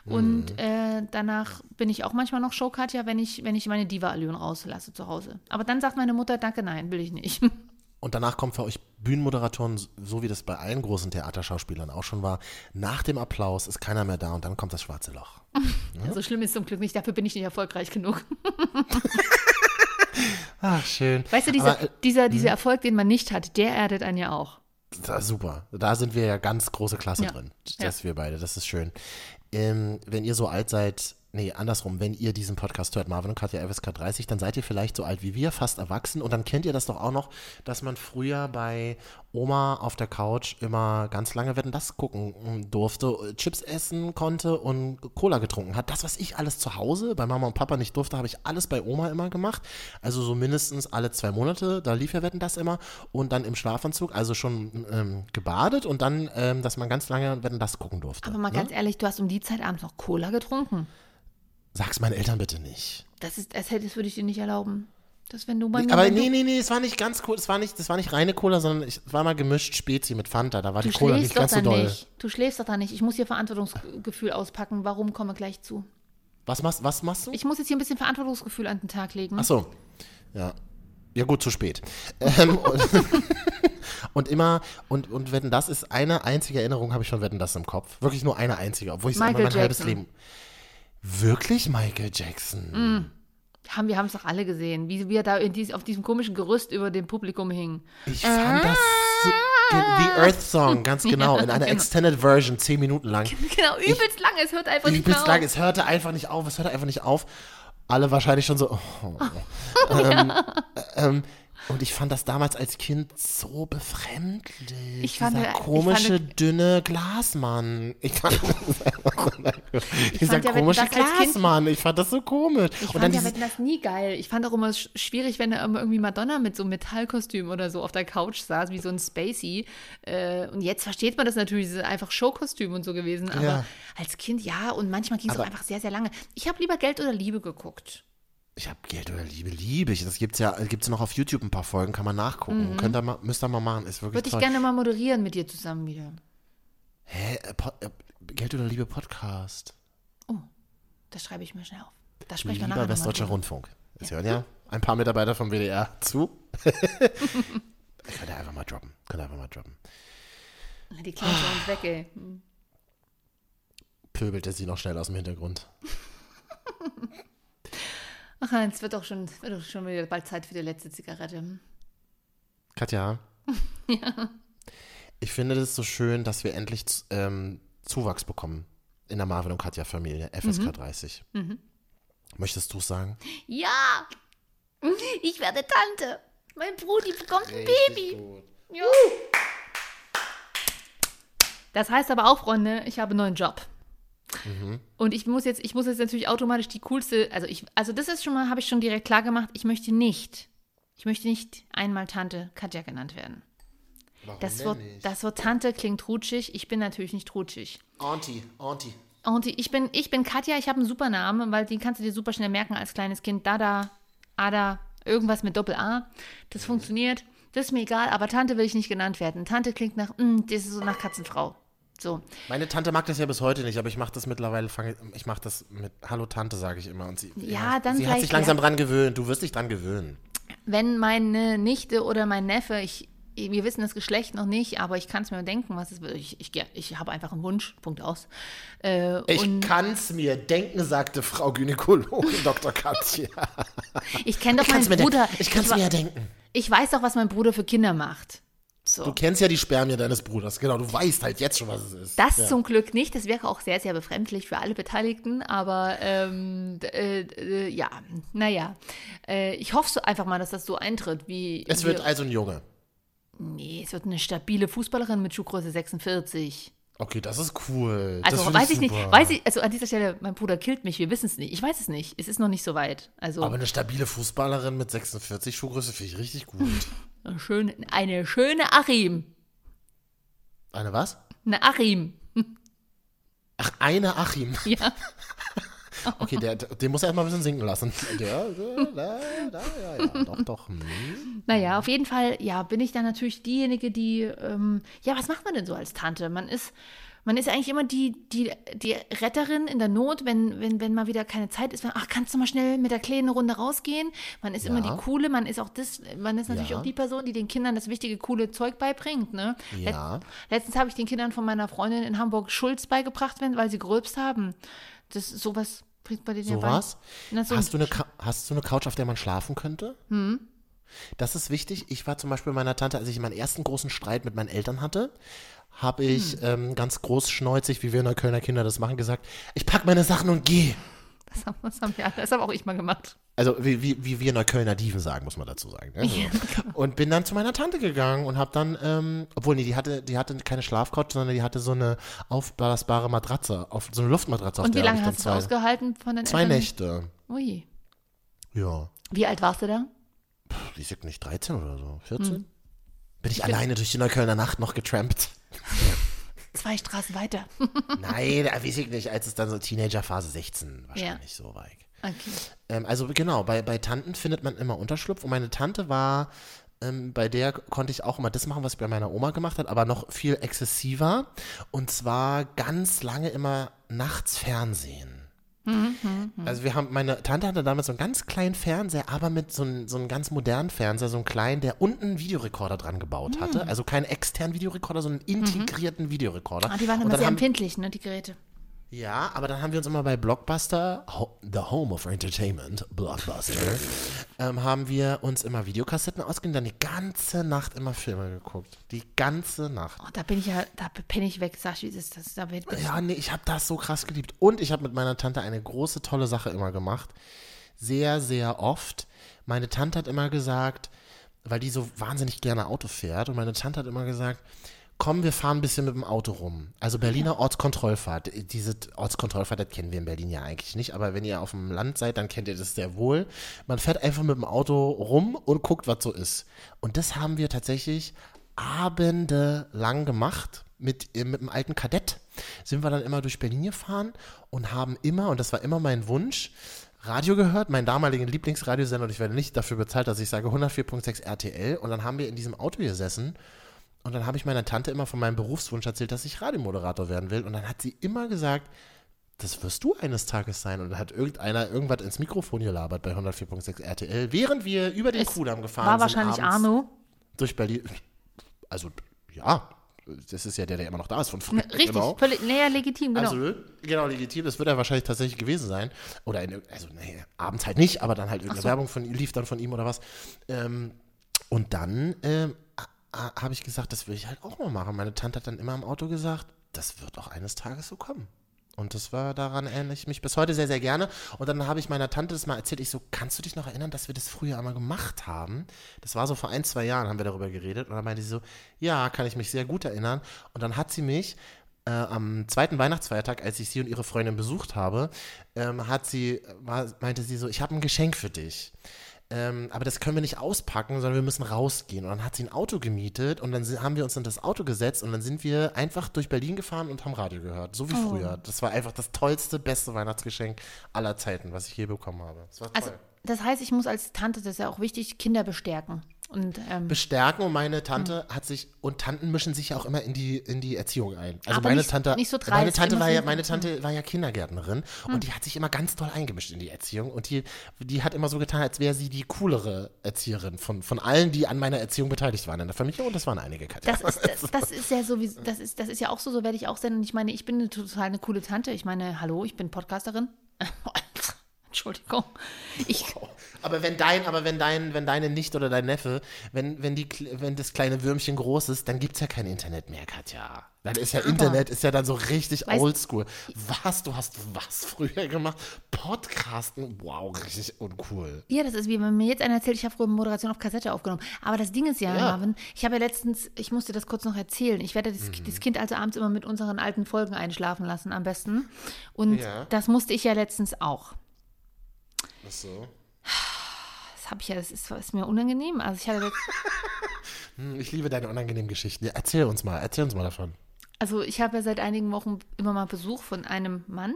[SPEAKER 2] Und äh, danach bin ich auch manchmal noch Show Katja, wenn ich, wenn ich meine Diva-Allüren rauslasse zu Hause. Aber dann sagt meine Mutter, danke, nein, will ich nicht.
[SPEAKER 1] Und danach kommt für euch Bühnenmoderatoren, so wie das bei allen großen Theaterschauspielern auch schon war, nach dem Applaus ist keiner mehr da und dann kommt das schwarze Loch.
[SPEAKER 2] So schlimm ist zum Glück nicht, dafür bin ich nicht erfolgreich genug.
[SPEAKER 1] Ach, schön.
[SPEAKER 2] Weißt du, dieser,
[SPEAKER 1] Aber, äh,
[SPEAKER 2] dieser, dieser Erfolg, den man nicht hat, der erdet einen ja auch.
[SPEAKER 1] Super. Da sind wir ja ganz große Klasse
[SPEAKER 2] Ja.
[SPEAKER 1] drin.
[SPEAKER 2] Ja.
[SPEAKER 1] Das wir beide, das ist schön. Ähm, wenn ihr so alt seid, nee, andersrum, wenn ihr diesen Podcast hört, Marvin und Katja FSK 30, dann seid ihr vielleicht so alt wie wir, fast erwachsen. Und dann kennt ihr das doch auch noch, dass man früher bei Oma auf der Couch immer ganz lange Wetten das gucken durfte, Chips essen konnte und Cola getrunken hat. Das, was ich alles zu Hause bei Mama und Papa nicht durfte, habe ich alles bei Oma immer gemacht. Also so mindestens alle zwei Monate, da lief ja Wetten das immer. Und dann im Schlafanzug, also schon ähm, gebadet und dann, ähm, dass man ganz lange Wetten das gucken durfte.
[SPEAKER 2] Aber mal
[SPEAKER 1] ne?
[SPEAKER 2] ganz ehrlich, du hast um die Zeit abends noch Cola getrunken.
[SPEAKER 1] Sag's meinen Eltern bitte nicht.
[SPEAKER 2] Das ist, als hätte, das würde ich dir nicht erlauben. Das, wenn du bei mir.
[SPEAKER 1] Aber
[SPEAKER 2] wenn
[SPEAKER 1] nee, nee, nee, es war nicht ganz cool, es war nicht, das war nicht reine Cola, sondern ich- es war mal gemischt Spezi mit Fanta, da war
[SPEAKER 2] Du
[SPEAKER 1] die Cola nicht ganz so doll.
[SPEAKER 2] nicht. Du schläfst doch da nicht. Ich muss hier Verantwortungsgefühl auspacken. Warum komme gleich zu?
[SPEAKER 1] Was machst, was machst du?
[SPEAKER 2] Ich muss jetzt hier ein bisschen Verantwortungsgefühl an den Tag legen.
[SPEAKER 1] Ach so. Ja. Ja, gut, zu spät. ähm, und, und immer, und, und Wetten, das ist eine einzige Erinnerung, habe ich von Wetten, das im Kopf. Wirklich nur eine einzige, obwohl ich es immer mein halbes. Leben. Wirklich Michael Jackson?
[SPEAKER 2] Haben, wir haben es doch alle gesehen, wie wir da in dies, auf diesem komischen Gerüst über dem Publikum hingen.
[SPEAKER 1] Ich fand das so, The Earth Song, ganz genau, in einer
[SPEAKER 2] genau.
[SPEAKER 1] Extended Version, zehn Minuten lang.
[SPEAKER 2] Genau, übelst lang. Es hört einfach nicht mehr
[SPEAKER 1] Übelst lang,
[SPEAKER 2] auf.
[SPEAKER 1] es hörte einfach nicht auf, es hörte einfach nicht auf. Alle wahrscheinlich schon so. Oh. ähm, ähm, und ich fand das damals als Kind so befremdlich.
[SPEAKER 2] Ich fand-
[SPEAKER 1] dieser komische,
[SPEAKER 2] fand-
[SPEAKER 1] dünne Glasmann. Ich fand dieser
[SPEAKER 2] fand ja,
[SPEAKER 1] komische
[SPEAKER 2] das
[SPEAKER 1] Glasmann. Ich fand das so komisch.
[SPEAKER 2] Ich
[SPEAKER 1] und dann
[SPEAKER 2] fand ja
[SPEAKER 1] dieses,
[SPEAKER 2] das nie geil. Ich fand auch immer sch- schwierig, wenn da immer irgendwie Madonna mit so einem Metallkostüm oder so auf der Couch saß, wie so ein Spacey. Äh, und jetzt versteht man das natürlich, es ist einfach Showkostüm und so gewesen. Aber
[SPEAKER 1] Ja.
[SPEAKER 2] als Kind ja, und manchmal ging es auch einfach sehr, sehr lange. Ich habe lieber Geld oder Liebe geguckt.
[SPEAKER 1] Ich habe Geld oder Liebe, liebe ich. Das gibt's ja, gibt's noch auf YouTube ein paar Folgen, kann man nachgucken. Könnt ihr mal, müsst ihr mal machen, ist wirklich
[SPEAKER 2] Würde Mhm. ich
[SPEAKER 1] toll.
[SPEAKER 2] gerne mal moderieren mit dir zusammen wieder.
[SPEAKER 1] Hä? Äh, Po- äh, Geld oder Liebe Podcast.
[SPEAKER 2] Das schreibe ich mir schnell auf. Das sprechen wir nachher
[SPEAKER 1] Westdeutscher. Rundfunk. Es hören ja ein paar Mitarbeiter vom WDR zu. Könnt ihr einfach mal droppen. Könnt ihr einfach mal droppen.
[SPEAKER 2] Die für uns weg, ey.
[SPEAKER 1] Pöbelte sie noch schnell aus dem Hintergrund.
[SPEAKER 2] Ach, es wird doch schon, es wird doch schon wieder bald Zeit für die letzte Zigarette.
[SPEAKER 1] Katja. ja. Ich finde es so schön, dass wir endlich ähm, Zuwachs bekommen in der Marvin und Katja Familie, FSK
[SPEAKER 2] Mhm.
[SPEAKER 1] 30. Möchtest du sagen?
[SPEAKER 2] Ja! Ich werde Tante. Mein Brudi bekommt ein Baby. Ja. Das heißt aber auch, Freunde, ich habe einen neuen Job. Und ich muss jetzt, ich muss jetzt natürlich automatisch die coolste, also ich, also das ist schon mal, habe ich schon direkt klar gemacht, ich möchte nicht, ich möchte nicht einmal Tante Katja genannt werden.
[SPEAKER 1] Warum
[SPEAKER 2] Das wird, das wird Tante klingt rutschig, ich bin natürlich nicht rutschig.
[SPEAKER 1] Auntie, Auntie.
[SPEAKER 2] Und ich bin, ich bin Katja, ich habe einen super Namen, weil den kannst du dir super schnell merken als kleines Kind. Dada, Ada, irgendwas mit Doppel-A. Das funktioniert. Das ist mir egal, aber Tante will ich nicht genannt werden. Tante klingt nach, mm, das ist so nach Katzenfrau. So.
[SPEAKER 1] Meine Tante mag das ja bis heute nicht, aber ich mache das mittlerweile, fange, ich mache das mit Hallo Tante, sage ich immer. Und sie,
[SPEAKER 2] Ja, dann
[SPEAKER 1] sie hat
[SPEAKER 2] ich
[SPEAKER 1] sich langsam dran gewöhnt. Du wirst dich dran gewöhnen.
[SPEAKER 2] Wenn meine Nichte oder mein Neffe, ich, wir wissen das Geschlecht noch nicht, aber ich kann es mir denken, was es wird. Ich, ich, ich habe einfach einen Wunsch, Punkt aus. Äh,
[SPEAKER 1] Ich
[SPEAKER 2] und
[SPEAKER 1] kann's mir denken, sagte Frau Gynäkologin Dr. Katja.
[SPEAKER 2] ich kenne doch meinen Bruder.
[SPEAKER 1] denken. ich kann's
[SPEAKER 2] wa-
[SPEAKER 1] mir ja denken.
[SPEAKER 2] ich weiß doch, was mein Bruder für Kinder macht. So.
[SPEAKER 1] Du kennst ja die Spermien deines Bruders, genau. Du weißt halt jetzt schon, was es ist.
[SPEAKER 2] Das
[SPEAKER 1] ja.
[SPEAKER 2] zum Glück nicht. Das wäre auch sehr, sehr befremdlich für alle Beteiligten. Aber ähm, äh, äh, ja, naja. Äh, ich hoffe so einfach mal, dass das so eintritt, wie.
[SPEAKER 1] Es wird
[SPEAKER 2] wir,
[SPEAKER 1] also ein Junge.
[SPEAKER 2] Nee, es wird eine stabile Fußballerin mit Schuhgröße 46.
[SPEAKER 1] Okay, das ist cool. das
[SPEAKER 2] Also
[SPEAKER 1] find
[SPEAKER 2] weiß ich nicht,
[SPEAKER 1] super.
[SPEAKER 2] weiß ich, also an dieser Stelle, mein Bruder killt mich, wir wissen es nicht. Ich weiß es nicht. Es ist noch nicht so weit. Also
[SPEAKER 1] Aber eine stabile Fußballerin mit 46 Schuhgröße finde ich richtig gut.
[SPEAKER 2] eine schöne, eine schöne Achim.
[SPEAKER 1] Eine was?
[SPEAKER 2] Eine Achim.
[SPEAKER 1] Ach, eine Achim.
[SPEAKER 2] Ja.
[SPEAKER 1] Okay, der, den muss er erstmal ein bisschen sinken lassen. Da, da, ja, ja, doch, doch. Hm.
[SPEAKER 2] Naja, auf jeden Fall, ja, bin ich dann natürlich diejenige, die, ähm, ja, was macht man denn so als Tante? Man ist, man ist eigentlich immer die, die, die Retterin in der Not, wenn, wenn, wenn mal wieder keine Zeit ist. Ach, kannst du mal schnell mit der kleinen Runde rausgehen? Man ist immer
[SPEAKER 1] Ja.
[SPEAKER 2] die Coole, man ist auch das, man ist natürlich
[SPEAKER 1] Ja.
[SPEAKER 2] auch die Person, die den Kindern das wichtige, coole Zeug beibringt, ne?
[SPEAKER 1] Ja.
[SPEAKER 2] Letzt, letztens habe ich den Kindern von meiner Freundin in Hamburg Schulz beigebracht, wenn, weil sie gerülpst haben. Das sowas bringt bei denen ja bei.
[SPEAKER 1] Sowas?
[SPEAKER 2] Na, so
[SPEAKER 1] Hast du, eine, hast du eine Couch, auf der man schlafen könnte?
[SPEAKER 2] Hm.
[SPEAKER 1] Das ist wichtig. Ich war zum Beispiel bei meiner Tante, als ich meinen ersten großen Streit mit meinen Eltern hatte, habe ich
[SPEAKER 2] Hm.
[SPEAKER 1] ähm, ganz großschneuzig, wie wir in der Kölner Kinder das machen, gesagt, ich pack meine Sachen und gehe.
[SPEAKER 2] das, haben, das haben wir das habe auch ich mal gemacht.
[SPEAKER 1] Also wie, wie, wie wir in der Kölner Dieven sagen, muss man dazu sagen. Ne? So. Und bin dann zu meiner Tante gegangen und habe dann, ähm, obwohl nee, die hatte, die hatte keine Schlafcouch, sondern die hatte so eine aufblasbare Matratze, auf, so eine Luftmatratze, auf
[SPEAKER 2] Und wie
[SPEAKER 1] der
[SPEAKER 2] lange
[SPEAKER 1] ich
[SPEAKER 2] hast
[SPEAKER 1] dann
[SPEAKER 2] du ausgehalten von den
[SPEAKER 1] Zwei
[SPEAKER 2] Eltern?
[SPEAKER 1] Nächte.
[SPEAKER 2] Ui.
[SPEAKER 1] Ja.
[SPEAKER 2] Wie alt warst du da?
[SPEAKER 1] Puh, Ich sag nicht 13 oder so, 14?
[SPEAKER 2] Hm.
[SPEAKER 1] Bin ich alleine durch die Neuköllner Nacht noch getrampt?
[SPEAKER 2] Zwei Straßen weiter.
[SPEAKER 1] Nein, da weiß ich nicht, als es dann so Teenagerphase 16 wahrscheinlich so war. Ich.
[SPEAKER 2] Okay.
[SPEAKER 1] Ähm, also genau, bei, bei Tanten findet man immer Unterschlupf und meine Tante war, ähm, bei der konnte ich auch immer das machen, was ich bei meiner Oma gemacht hat, aber noch viel exzessiver und zwar ganz lange immer nachts Fernsehen. Also wir haben, meine Tante hatte damals so einen ganz kleinen Fernseher, aber mit so einem, so einem ganz modernen Fernseher, so einen kleinen, der unten einen Videorekorder dran gebaut hatte. Also keinen externen Videorekorder, sondern einen integrierten Videorekorder.
[SPEAKER 2] Ah, die waren immer sehr
[SPEAKER 1] haben,
[SPEAKER 2] empfindlich, ne, die Geräte.
[SPEAKER 1] Ja, aber dann haben wir uns immer bei Blockbuster, the home of entertainment, Blockbuster, ähm, haben wir uns immer Videokassetten ausgeliehen, dann die ganze Nacht immer Filme geguckt. Die ganze Nacht.
[SPEAKER 2] Oh, da bin ich ja, da penne ich weg, Sashi, das, das, da wird,
[SPEAKER 1] Ja, nee, ich habe das so krass geliebt. Und ich habe mit meiner Tante eine große, tolle Sache immer gemacht. Sehr, sehr oft. Meine Tante hat immer gesagt, weil die so wahnsinnig gerne Auto fährt, und meine Tante hat immer gesagt, komm, wir fahren ein bisschen mit dem Auto rum. Also Berliner Ortskontrollfahrt. Diese Ortskontrollfahrt, das kennen wir in Berlin ja eigentlich nicht, aber wenn ihr auf dem Land seid, dann kennt ihr das sehr wohl. Man fährt einfach mit dem Auto rum und guckt, was so ist. Und das haben wir tatsächlich abendelang gemacht mit, äh, mit dem alten Kadett. Sind wir dann immer durch Berlin gefahren und haben immer, und das war immer mein Wunsch, Radio gehört, meinen damaligen Lieblingsradiosender, und ich werde nicht dafür bezahlt, dass ich sage 104.6 RTL. Und dann haben wir in diesem Auto gesessen und dann habe ich meiner Tante immer von meinem Berufswunsch erzählt, dass ich Radiomoderator werden will. Und dann hat sie immer gesagt, das wirst du eines Tages sein. Und dann hat irgendeiner irgendwas ins Mikrofon gelabert bei 104.6 RTL, während wir über den
[SPEAKER 2] Es
[SPEAKER 1] Kudamm gefahren
[SPEAKER 2] war
[SPEAKER 1] sind.
[SPEAKER 2] wahrscheinlich
[SPEAKER 1] abends
[SPEAKER 2] Arno.
[SPEAKER 1] Durch Berlin. Also, ja, das ist ja der, der immer noch da ist von früher.
[SPEAKER 2] Richtig,
[SPEAKER 1] Genau.
[SPEAKER 2] völlig, naja, legitim, genau.
[SPEAKER 1] Also, genau, legitim. Das wird er wahrscheinlich tatsächlich gewesen sein. Oder, in, also, nee, abends halt nicht, aber dann halt irgendeine Werbung von lief dann von ihm oder was. Ähm, und dann ähm, habe ich gesagt, das will ich halt auch mal machen. Meine Tante hat dann immer im Auto gesagt, das wird auch eines Tages so kommen. Und das war, daran erinnere ich mich bis heute sehr, sehr gerne. Und dann habe ich meiner Tante das mal erzählt. Ich so, kannst du dich noch erinnern, dass wir das früher einmal gemacht haben? Das war so vor ein, zwei Jahren, haben wir darüber geredet. Und dann meinte sie so, ja, kann ich mich sehr gut erinnern. Und dann hat sie mich äh, am zweiten Weihnachtsfeiertag, als ich sie und ihre Freundin besucht habe, ähm, hat sie, war, meinte sie so, ich habe ein Geschenk für dich. Ähm, aber das können wir nicht auspacken, sondern wir müssen rausgehen. Und dann hat sie ein Auto gemietet und dann haben wir uns in das Auto gesetzt und dann sind wir einfach durch Berlin gefahren und haben Radio gehört. So wie
[SPEAKER 2] Oh.
[SPEAKER 1] früher. Das war einfach das tollste, beste Weihnachtsgeschenk aller Zeiten, was ich je bekommen habe. Das.
[SPEAKER 2] Also, das heißt, ich muss als Tante, das ist ja auch wichtig, Kinder bestärken. Und ähm,
[SPEAKER 1] bestärken und meine Tante
[SPEAKER 2] Hm.
[SPEAKER 1] hat sich und Tanten mischen sich ja auch immer in die in die Erziehung ein. Also
[SPEAKER 2] Aber
[SPEAKER 1] meine
[SPEAKER 2] nicht-
[SPEAKER 1] Tante
[SPEAKER 2] nicht so
[SPEAKER 1] meine
[SPEAKER 2] dreist,
[SPEAKER 1] Tante
[SPEAKER 2] immer
[SPEAKER 1] war ja meine Tante war ja Kindergärtnerin und die hat sich immer ganz toll eingemischt in die Erziehung und die die hat immer so getan, als wäre sie die coolere Erzieherin von von allen, die an meiner Erziehung beteiligt waren in der Familie und das waren einige Katja.
[SPEAKER 2] das ist, das, das ist ja so, wie, das ist, das ist ja auch so, so werde ich auch sein. Und ich meine, ich bin eine total eine coole Tante. Ich meine, hallo, ich bin Podcasterin. Entschuldigung. Ich,
[SPEAKER 1] Aber wenn dein, aber wenn dein, wenn deine Nichte oder dein Neffe, wenn, wenn die, wenn das kleine Würmchen groß ist, dann gibt's ja kein Internet mehr, Katja. Dann ist ja Internet, ist ja dann so richtig oldschool. Was? Du hast was früher gemacht? Podcasten? Wow, richtig uncool.
[SPEAKER 2] Ja, das ist wie wenn mir jetzt einer erzählt, ich habe früher Moderation auf Kassette aufgenommen. Aber das Ding ist ja,
[SPEAKER 1] Ja.
[SPEAKER 2] Marvin, ich habe ja letztens, ich musste das kurz noch erzählen. Ich werde das,
[SPEAKER 1] Mhm.
[SPEAKER 2] das Kind also abends immer mit unseren alten Folgen einschlafen lassen, am besten. Und
[SPEAKER 1] Ja.
[SPEAKER 2] das musste ich ja letztens auch.
[SPEAKER 1] Ach so.
[SPEAKER 2] Das habe ich ja, das ist, ist mir unangenehm. Also ich hatte
[SPEAKER 1] Hm, Ich liebe deine unangenehmen Geschichten. Ja, erzähl uns mal, erzähl uns mal davon.
[SPEAKER 2] also ich habe ja seit einigen Wochen immer mal Besuch von einem Mann.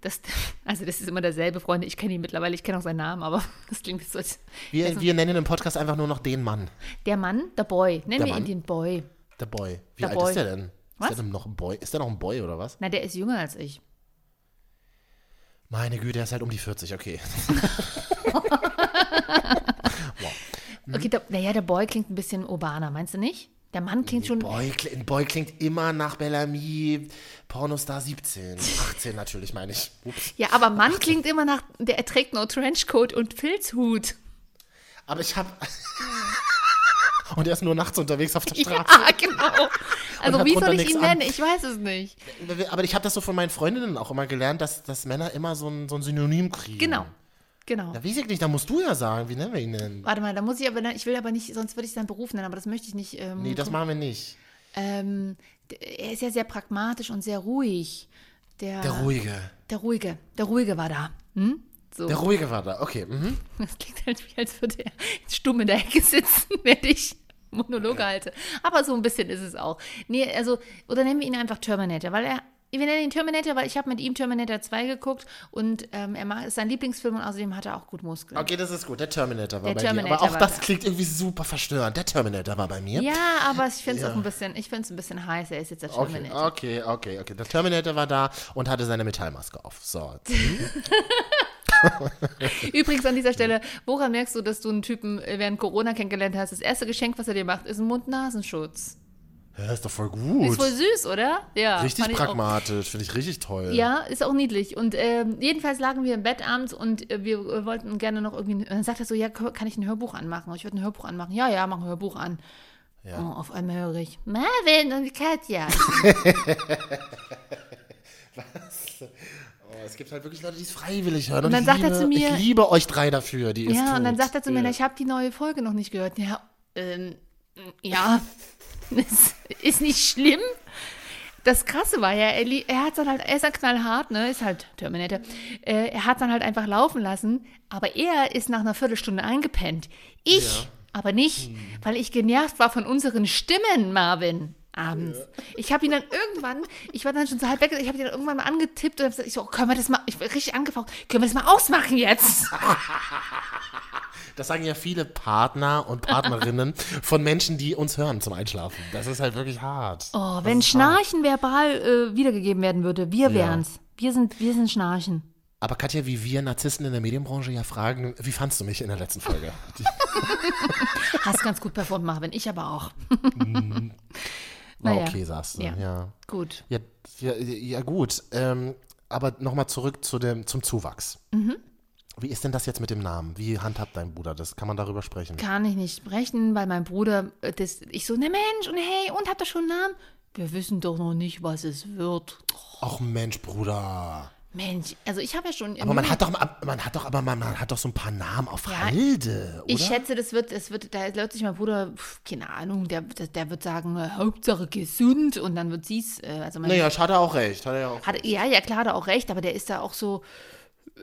[SPEAKER 2] Das, also das ist immer derselbe Freund. Ich kenne ihn mittlerweile, ich kenne auch seinen Namen, aber das klingt so als
[SPEAKER 1] Wir, wir nennen im Podcast einfach nur noch den Mann.
[SPEAKER 2] der Mann, der Boy. Nennen
[SPEAKER 1] Der
[SPEAKER 2] wir
[SPEAKER 1] Mann?
[SPEAKER 2] ihn den Boy.
[SPEAKER 1] Der Boy. Wie
[SPEAKER 2] Der
[SPEAKER 1] alt
[SPEAKER 2] Boy.
[SPEAKER 1] ist der denn?
[SPEAKER 2] Was?
[SPEAKER 1] Ist der denn noch ein Boy? Ist der noch ein Boy oder was?
[SPEAKER 2] Na, der ist jünger als ich.
[SPEAKER 1] Meine Güte, er ist halt um die 40, okay.
[SPEAKER 2] Okay, der, naja, der Boy klingt ein bisschen urbaner, meinst du nicht? Der Mann klingt schon.
[SPEAKER 1] Boy, Boy klingt immer nach Bellamy, Pornostar 17. 18 natürlich, meine ich. Ups.
[SPEAKER 2] Ja, aber Mann klingt immer nach. Der trägt nur Trenchcoat und Filzhut.
[SPEAKER 1] Aber ich habe. Und er ist nur nachts unterwegs auf der Straße.
[SPEAKER 2] Ja, genau. Also, wie soll ich ihn nennen? Ich weiß es nicht.
[SPEAKER 1] Aber ich habe das so von meinen Freundinnen auch immer gelernt, dass, dass Männer immer so ein, so ein Synonym kriegen.
[SPEAKER 2] Genau. Genau.
[SPEAKER 1] Da weiß ich nicht, da musst du ja sagen, wie nennen wir ihn denn?
[SPEAKER 2] Warte mal, da muss ich aber. Ich will aber nicht, sonst würde ich seinen Beruf nennen, aber das möchte ich nicht. Ähm,
[SPEAKER 1] Nee, das machen wir nicht.
[SPEAKER 2] ähm, er ist ja sehr pragmatisch und sehr ruhig. Der,
[SPEAKER 1] Der Ruhige.
[SPEAKER 2] Der Ruhige. Der Ruhige war da. Hm? So.
[SPEAKER 1] Der Ruhige war da, okay. Mhm.
[SPEAKER 2] Das klingt halt wie, als würde er stumm in der Ecke sitzen, während ich Monologe halte. Aber so ein bisschen ist es auch. Nee, also, oder nennen wir ihn einfach Terminator, weil er. Wir nennen ihn Terminator, weil ich habe mit ihm Terminator 2 geguckt und ähm, er macht, ist sein Lieblingsfilm und außerdem hat er auch gut Muskeln.
[SPEAKER 1] Okay, das ist gut. Der Terminator war
[SPEAKER 2] Der
[SPEAKER 1] bei
[SPEAKER 2] Terminator
[SPEAKER 1] dir. Aber auch das
[SPEAKER 2] da.
[SPEAKER 1] klingt irgendwie super verstörend. Der Terminator war bei mir.
[SPEAKER 2] Ja, aber ich finde es auch ein bisschen, ich finde es ein bisschen heiß, er ist jetzt der
[SPEAKER 1] Okay,
[SPEAKER 2] Terminator.
[SPEAKER 1] okay, okay, okay. Der Terminator war da und hatte seine Metallmaske auf. So.
[SPEAKER 2] Übrigens an dieser Stelle, woran merkst du, dass du einen Typen äh, während Corona kennengelernt hast? Das erste Geschenk, was er dir macht, ist ein Mund-Nasenschutz.
[SPEAKER 1] Ja, ist doch voll gut.
[SPEAKER 2] Ist voll süß, oder? Ja.
[SPEAKER 1] richtig pragmatisch, finde ich richtig toll.
[SPEAKER 2] Ja, ist auch niedlich. Und ähm, jedenfalls lagen wir im Bett abends und äh, wir äh, wollten gerne noch irgendwie. Dann sagt er so: Ja, kann ich ein Hörbuch anmachen? Und ich würde ein Hörbuch anmachen. Ja, ja, mach ein Hörbuch an.
[SPEAKER 1] Ja.
[SPEAKER 2] Oh, auf einmal höre ich: Marvin und Katja.
[SPEAKER 1] Oh, es gibt halt wirklich Leute, die es freiwillig hören.
[SPEAKER 2] Und dann
[SPEAKER 1] ich
[SPEAKER 2] sagt er
[SPEAKER 1] liebe,
[SPEAKER 2] zu mir-
[SPEAKER 1] Ich liebe euch drei dafür, die es
[SPEAKER 2] ja, und dann
[SPEAKER 1] tut.
[SPEAKER 2] sagt er zu mir:
[SPEAKER 1] Ja.
[SPEAKER 2] Ich habe die neue Folge noch nicht gehört. Ja, ähm, ja, ist, nicht schlimm. Das Krasse war ja, er, er hat dann halt, er ist ja knallhart, ne, ist halt Terminator. Äh, er hat dann halt einfach laufen lassen, aber er ist nach einer Viertelstunde eingepennt. Ich aber nicht, weil ich genervt war von unseren Stimmen, Marvin. Abends. Ich habe ihn dann irgendwann, ich war dann schon so halb weg, ich habe ihn dann irgendwann mal angetippt und hab gesagt, ich so, oh, können wir das mal, ich war richtig angefaucht, können wir das mal ausmachen jetzt?
[SPEAKER 1] Das sagen ja viele Partner und Partnerinnen von Menschen, die uns hören zum Einschlafen. Das ist halt wirklich hart.
[SPEAKER 2] Oh, wenn Schnarchen verbal äh, wiedergegeben werden würde, wir wären's. Wir sind, wir sind Schnarchen.
[SPEAKER 1] Aber Katja, wie wir Narzissten in der Medienbranche ja fragen, wie fandst du mich in der letzten Folge?
[SPEAKER 2] Hast ganz gut performt, Marvin. Ich aber auch. Naja.
[SPEAKER 1] okay, sagst du.
[SPEAKER 2] Ja.
[SPEAKER 1] Ja,
[SPEAKER 2] Gut.
[SPEAKER 1] ja, ja, ja gut. Ähm, aber nochmal zurück zu dem, zum Zuwachs.
[SPEAKER 2] Mhm.
[SPEAKER 1] Wie ist denn das jetzt mit dem Namen? Wie handhabt dein Bruder das? Kann man darüber sprechen?
[SPEAKER 2] Kann ich nicht sprechen, weil mein Bruder, äh, das, ich so, ne Mensch, und hey, und habt ihr schon einen Namen? Wir wissen doch noch nicht, was es wird.
[SPEAKER 1] Ach Mensch, Bruder.
[SPEAKER 2] Mensch, also ich habe ja schon.
[SPEAKER 1] Aber man hat doch, man hat doch, aber man, man hat doch so ein paar Namen auf
[SPEAKER 2] Ja,
[SPEAKER 1] Halde, oder?
[SPEAKER 2] Ich schätze, das wird, es wird, da wird sich mein Bruder, pf, keine Ahnung, der, der, wird sagen, äh, Hauptsache gesund und dann wird sie's, äh, also
[SPEAKER 1] naja, hat er auch recht. Hat er ja auch.
[SPEAKER 2] hat, ja, ja, klar, hat er auch recht, aber der ist da auch so,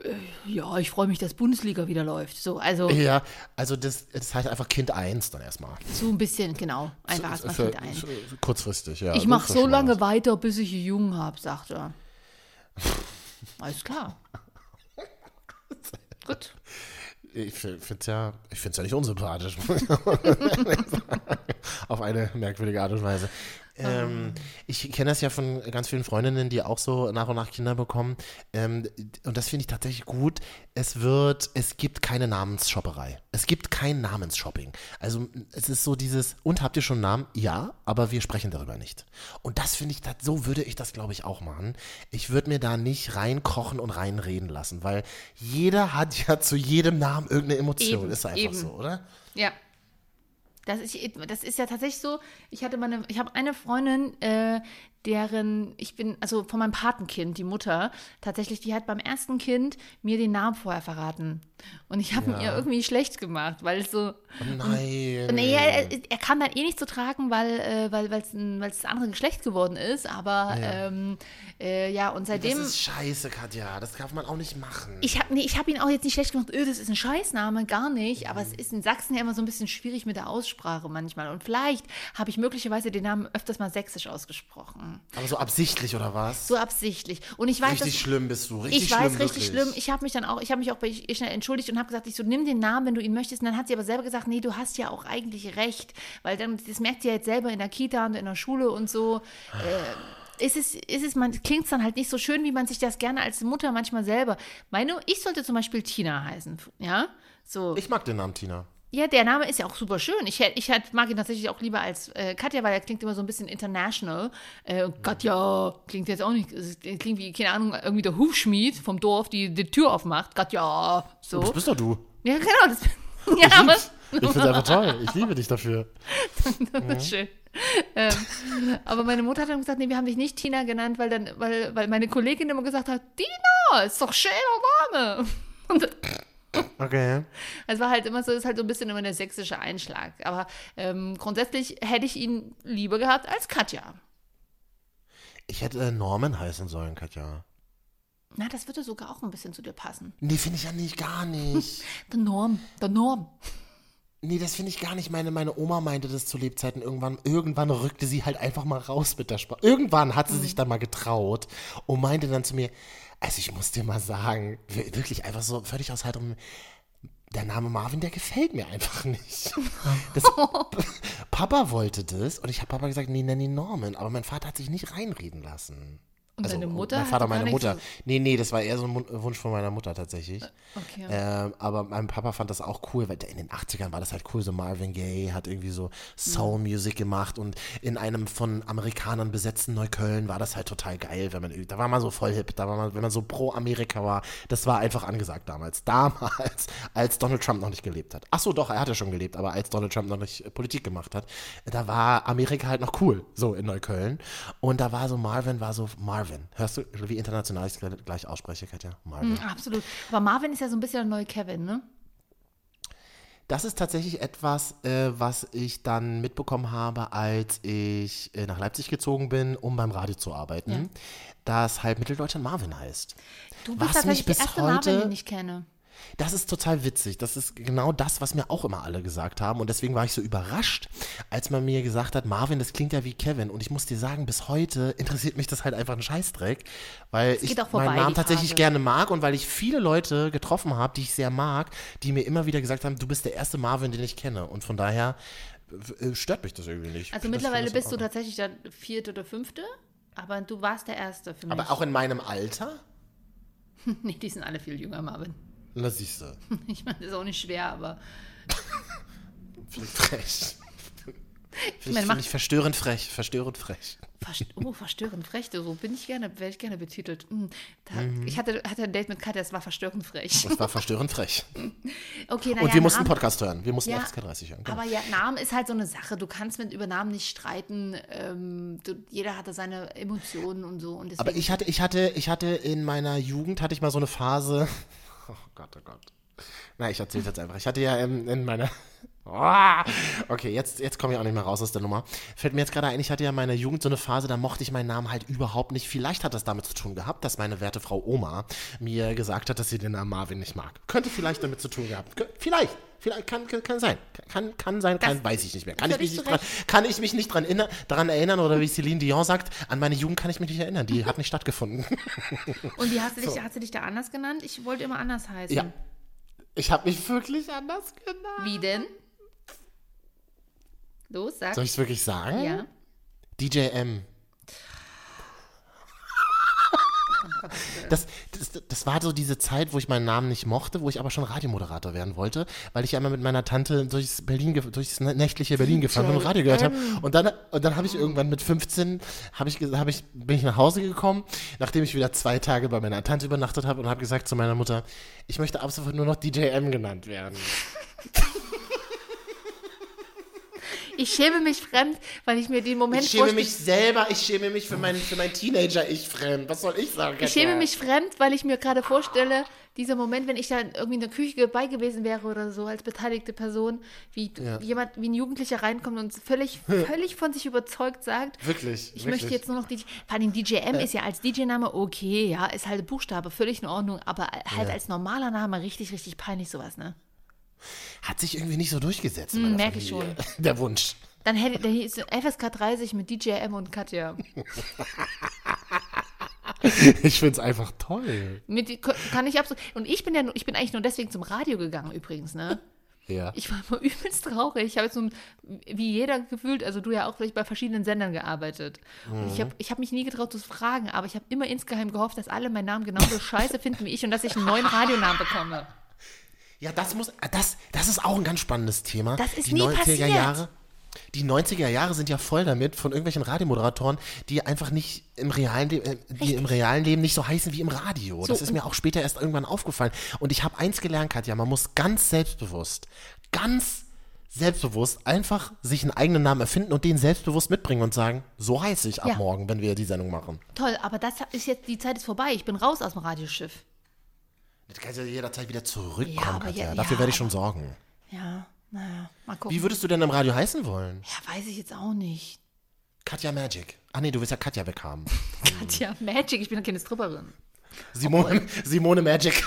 [SPEAKER 2] äh, ja, ich freue mich, dass Bundesliga wieder läuft. So, also
[SPEAKER 1] Ja, also das, das heißt einfach Kind 1 dann erstmal.
[SPEAKER 2] so ein bisschen, genau, einfach erstmal Kind ein.
[SPEAKER 1] für- Kurzfristig, ja.
[SPEAKER 2] Ich mache so lange
[SPEAKER 1] was.
[SPEAKER 2] weiter, bis ich einen Jungen habe, sagt er. Alles klar. Gut.
[SPEAKER 1] Ich finde es ja, ich find's ja nicht unsympathisch. Auf eine merkwürdige Art und Weise. Ähm, ich kenne das ja von ganz vielen Freundinnen, die auch so nach und nach Kinder bekommen. Ähm, und das finde ich tatsächlich gut. Es wird, es gibt keine Namensshopperei. Es gibt kein Namensshopping. Also es ist so dieses, und habt ihr schon einen Namen? Ja, aber wir sprechen darüber nicht. Und das finde ich, das, so würde ich das, glaube ich, auch machen. Ich würde mir da nicht reinkochen und reinreden lassen, weil jeder hat ja zu jedem Namen irgendeine Emotion.
[SPEAKER 2] Eben,
[SPEAKER 1] ist einfach
[SPEAKER 2] eben.
[SPEAKER 1] so, oder?
[SPEAKER 2] Ja. Das ist, das ist ja tatsächlich so. Ich hatte meine, ich habe eine Freundin, äh, deren, ich bin, also von meinem Patenkind, die Mutter, tatsächlich, die hat beim ersten Kind mir den Namen vorher verraten. Und ich habe ihn ihr irgendwie schlecht gemacht, weil es so,
[SPEAKER 1] Oh nein.
[SPEAKER 2] Nee, er, er kam dann eh nicht zu tragen, weil äh, weil weil es weil das andere Geschlecht geworden ist. Aber ja, ähm, äh, ja und
[SPEAKER 1] das
[SPEAKER 2] seitdem.
[SPEAKER 1] ist scheiße, Katja. Das darf man auch nicht machen.
[SPEAKER 2] Ich habe nee, ich hab ihn auch jetzt nicht schlecht gemacht, öh, das ist ein Scheißname, gar nicht. Aber es ist in Sachsen ja immer so ein bisschen schwierig mit der Aussprache manchmal. Und vielleicht habe ich möglicherweise den Namen öfters mal sächsisch ausgesprochen.
[SPEAKER 1] Aber so absichtlich, oder was?
[SPEAKER 2] So absichtlich. Und ich weiß,
[SPEAKER 1] richtig
[SPEAKER 2] dass,
[SPEAKER 1] schlimm bist du. Richtig
[SPEAKER 2] ich
[SPEAKER 1] schlimm,
[SPEAKER 2] weiß, richtig
[SPEAKER 1] wirklich.
[SPEAKER 2] schlimm. Ich habe mich dann auch, ich habe mich auch bei ihr schnell entschuldigt und habe gesagt, ich so, nimm den Namen, wenn du ihn möchtest. Und dann hat sie aber selber gesagt, nee, du hast ja auch eigentlich recht. Weil dann, das merkt sie ja jetzt selber in der Kita und in der Schule und so. Äh, ist es, ist es, man klingt dann halt nicht so schön, wie man sich das gerne als Mutter manchmal selber. Meine, ich sollte zum Beispiel Tina heißen, ja? So.
[SPEAKER 1] Ich mag den Namen Tina.
[SPEAKER 2] Ja, der Name ist ja auch super schön. Ich, ich mag ihn tatsächlich auch lieber als äh, Katja, weil er klingt immer so ein bisschen international. Äh, Katja klingt jetzt auch nicht, klingt wie, keine Ahnung, irgendwie der Hufschmied vom Dorf, die die Tür aufmacht. Katja, so.
[SPEAKER 1] Das bist doch du.
[SPEAKER 2] Ja, genau. Das, ja, aber
[SPEAKER 1] Ich finde es einfach toll. Ich liebe dich dafür.
[SPEAKER 2] das ist schön. Ähm, aber meine Mutter hat dann gesagt, nee, wir haben dich nicht Tina genannt, weil dann, weil, weil meine Kollegin immer gesagt hat, Tina, ist doch schöner Name. Und
[SPEAKER 1] Okay.
[SPEAKER 2] Es war halt immer so, ist halt so ein bisschen immer der sächsische Einschlag. Aber ähm, grundsätzlich hätte ich ihn lieber gehabt als Katja.
[SPEAKER 1] Ich hätte äh, Norman heißen sollen, Katja.
[SPEAKER 2] Na, das würde sogar auch ein bisschen zu dir passen.
[SPEAKER 1] Nee, finde ich ja nicht, gar nicht.
[SPEAKER 2] Der Norm, der Norm.
[SPEAKER 1] Nee, das finde ich gar nicht. Meine, meine Oma meinte das zu Lebzeiten irgendwann. Irgendwann rückte sie halt einfach mal raus mit der Sprache. Irgendwann hat sie sich dann mal getraut und meinte dann zu mir, also ich muss dir mal sagen, wir- wirklich einfach so völlig aus heiterem, der Name Marvin, der gefällt mir einfach nicht. Das, Papa wollte das und ich habe Papa gesagt, nee, nenn ihn Norman. Aber mein Vater hat sich nicht reinreden lassen.
[SPEAKER 2] Und deine Mutter
[SPEAKER 1] Mein
[SPEAKER 2] hatte
[SPEAKER 1] Vater, meine Mutter.
[SPEAKER 2] so-
[SPEAKER 1] Nee, nee, das war eher so ein Wunsch von meiner Mutter tatsächlich.
[SPEAKER 2] Okay.
[SPEAKER 1] Ähm, aber mein Papa fand das auch cool, weil in den 80ern war das halt cool. So Marvin Gaye hat irgendwie so Soul Music gemacht und in einem von Amerikanern besetzten Neukölln war das halt total geil, wenn man, da war man so voll hip, da war man, wenn man so pro Amerika war, das war einfach angesagt damals. Damals, als Donald Trump noch nicht gelebt hat. Ach so, doch, er hat ja schon gelebt, aber als Donald Trump noch nicht äh, Politik gemacht hat, da war Amerika halt noch cool, so in Neukölln. Und da war so Marvin, war so Marvin. Hörst du, wie international ich es gleich ausspreche, Katja? Marvin.
[SPEAKER 2] Mhm, absolut. Aber Marvin ist ja so ein bisschen der neue Kevin, ne?
[SPEAKER 1] Das ist tatsächlich etwas, äh, was ich dann mitbekommen habe, als ich äh, nach Leipzig gezogen bin, um beim Radio zu arbeiten, dass halt Mitteldeutschland Marvin heißt.
[SPEAKER 2] Du
[SPEAKER 1] Was
[SPEAKER 2] bist tatsächlich
[SPEAKER 1] mich
[SPEAKER 2] der
[SPEAKER 1] bis
[SPEAKER 2] erste Marvin,
[SPEAKER 1] heute-
[SPEAKER 2] den ich kenne.
[SPEAKER 1] Das ist total witzig. Das ist genau das, was mir auch immer alle gesagt haben. Und deswegen war ich so überrascht, als man mir gesagt hat, Marvin, das klingt ja wie Kevin. Und ich muss dir sagen, bis heute interessiert mich das halt einfach ein Scheißdreck, weil ich
[SPEAKER 2] vorbei,
[SPEAKER 1] meinen Namen tatsächlich gerne mag und weil ich viele Leute getroffen habe, die ich sehr mag, die mir immer wieder gesagt haben, du bist der erste Marvin, den ich kenne. Und von daher äh, stört mich das irgendwie nicht.
[SPEAKER 2] Also
[SPEAKER 1] Das-
[SPEAKER 2] mittlerweile bist du tatsächlich der vierte oder fünfte, aber du warst der erste für mich.
[SPEAKER 1] Aber auch in meinem Alter?
[SPEAKER 2] nee, die sind alle viel jünger, Marvin.
[SPEAKER 1] Na siehst du.
[SPEAKER 2] Ich meine, das ist auch nicht schwer, aber
[SPEAKER 1] Vielleicht frech. Finde
[SPEAKER 2] meine,
[SPEAKER 1] ich,
[SPEAKER 2] mach-
[SPEAKER 1] ich verstörend frech, verstörend frech.
[SPEAKER 2] Verst oh, verstörend frech, so bin ich gerne, werde ich gerne betitelt. Hm, da,
[SPEAKER 1] Mhm.
[SPEAKER 2] Ich hatte, hatte ein Date mit Katja, das war verstörend frech.
[SPEAKER 1] Das war verstörend frech.
[SPEAKER 2] Okay, naja,
[SPEAKER 1] Und wir mussten
[SPEAKER 2] Namen-
[SPEAKER 1] Podcast hören. Wir mussten
[SPEAKER 2] Ja,
[SPEAKER 1] FSK 30 hören. Genau.
[SPEAKER 2] Aber ja, Namen ist halt so eine Sache. Du kannst mit über Namen nicht streiten. Ähm, du, jeder hatte seine Emotionen und so. Und
[SPEAKER 1] Aber ich hatte, ich hatte, ich hatte in meiner Jugend hatte ich mal so eine Phase. Oh Gott, oh Gott. Na, ich erzähle jetzt einfach. Ich hatte ja in, in meiner. Oh, okay, jetzt, jetzt komme ich auch nicht mehr raus aus der Nummer. Fällt mir jetzt gerade ein, ich hatte ja in meiner Jugend so eine Phase, da mochte ich meinen Namen halt überhaupt nicht. Vielleicht hat das damit zu tun gehabt, dass meine werte Frau Oma mir gesagt hat, dass sie den Namen Marvin nicht mag. Könnte vielleicht damit zu tun gehabt. Vielleicht. Vielleicht kann, kann, kann sein. Kann, kann sein, kann, weiß ich nicht mehr. Kann ich, mich nicht dran, kann ich mich nicht dran, inner, daran erinnern oder wie Celine Dion sagt, an meine Jugend kann ich mich nicht erinnern. Die hat nicht stattgefunden.
[SPEAKER 2] und wie hast du, dich, hast du dich da anders genannt? Ich wollte immer anders heißen.
[SPEAKER 1] Ja. Ich habe mich wirklich anders genannt.
[SPEAKER 2] Wie denn? Los, sag.
[SPEAKER 1] Soll ich es wirklich sagen?
[SPEAKER 2] ja.
[SPEAKER 1] DJ M. Das, das, das war so diese Zeit, wo ich meinen Namen nicht mochte, wo ich aber schon Radiomoderator werden wollte, weil ich einmal mit meiner Tante durchs, Berlin, durchs nächtliche Berlin gefahren bin und Radio gehört habe. Und dann, und dann habe ich irgendwann mit 15, habe ich, hab ich, bin ich nach Hause gekommen, nachdem ich wieder zwei Tage bei meiner Tante übernachtet habe und habe gesagt zu meiner Mutter, ich möchte ab sofort nur noch DJ M genannt werden.
[SPEAKER 2] Ich schäme mich fremd, weil ich mir den Moment
[SPEAKER 1] Ich schäme mich selber, ich schäme mich für mein, für mein Teenager-Ich fremd. Was soll ich sagen?
[SPEAKER 2] Ich schäme mich fremd, weil ich mir gerade vorstelle, dieser Moment, wenn ich da irgendwie in der Küche dabei gewesen wäre oder so als beteiligte Person, wie
[SPEAKER 1] Ja.
[SPEAKER 2] jemand, wie ein Jugendlicher reinkommt und völlig, völlig von sich überzeugt sagt,
[SPEAKER 1] Wirklich.
[SPEAKER 2] ich
[SPEAKER 1] wirklich.
[SPEAKER 2] möchte jetzt nur noch DJ. Vor allem DJM ist ja als DJ-Name okay, ja, ist halt Buchstabe, völlig in Ordnung, aber halt als normaler Name richtig, richtig peinlich sowas, ne?
[SPEAKER 1] Hat sich irgendwie nicht so durchgesetzt. in
[SPEAKER 2] Hm,
[SPEAKER 1] meiner
[SPEAKER 2] merk ich
[SPEAKER 1] Familie. Der Wunsch.
[SPEAKER 2] Dann hätte der hieß FSK 30 mit DJM und Katja.
[SPEAKER 1] Ich finde es einfach toll.
[SPEAKER 2] Mit, kann ich absolut. Und ich bin ja, nur- ich bin eigentlich nur deswegen zum Radio gegangen übrigens, ne?
[SPEAKER 1] Ja.
[SPEAKER 2] Ich war immer übelst traurig. Ich habe jetzt so, wie jeder gefühlt, also du ja auch vielleicht bei verschiedenen Sendern gearbeitet. Und ich habe ich hab mich nie getraut zu fragen, aber ich habe immer insgeheim gehofft, dass alle meinen Namen genauso scheiße finden wie ich und dass ich einen neuen Radionamen bekomme.
[SPEAKER 1] Ja, das muss, das, das ist auch ein ganz spannendes Thema.
[SPEAKER 2] Das ist
[SPEAKER 1] die
[SPEAKER 2] nie
[SPEAKER 1] 90er
[SPEAKER 2] passiert.
[SPEAKER 1] Jahre. Die 90er Jahre sind ja voll damit von irgendwelchen Radiomoderatoren, die einfach nicht im realen, Le äh, die im realen Leben nicht so heißen wie im Radio. das ist mir auch später erst irgendwann aufgefallen. Und ich habe eins gelernt, Katja, man muss ganz selbstbewusst, ganz selbstbewusst einfach sich einen eigenen Namen erfinden und den selbstbewusst mitbringen und sagen, so heiße ich ab
[SPEAKER 2] Ja.
[SPEAKER 1] morgen, wenn wir die Sendung machen.
[SPEAKER 2] Toll, aber das ist jetzt, die Zeit ist vorbei. Ich bin raus aus dem Radioschiff.
[SPEAKER 1] Das kannst du ja jederzeit wieder zurückkommen,
[SPEAKER 2] Ja, aber
[SPEAKER 1] Katja.
[SPEAKER 2] ja-
[SPEAKER 1] Dafür
[SPEAKER 2] ja,
[SPEAKER 1] werde ich schon sorgen.
[SPEAKER 2] Ja, naja, mal gucken.
[SPEAKER 1] Wie würdest du denn im Radio heißen wollen?
[SPEAKER 2] ja, weiß ich jetzt auch nicht.
[SPEAKER 1] Katja Magic. Ah nee, du willst ja Katja weghaben.
[SPEAKER 2] Katja, Magic, ich bin keine Stripperin.
[SPEAKER 1] Simone, Simone Magic.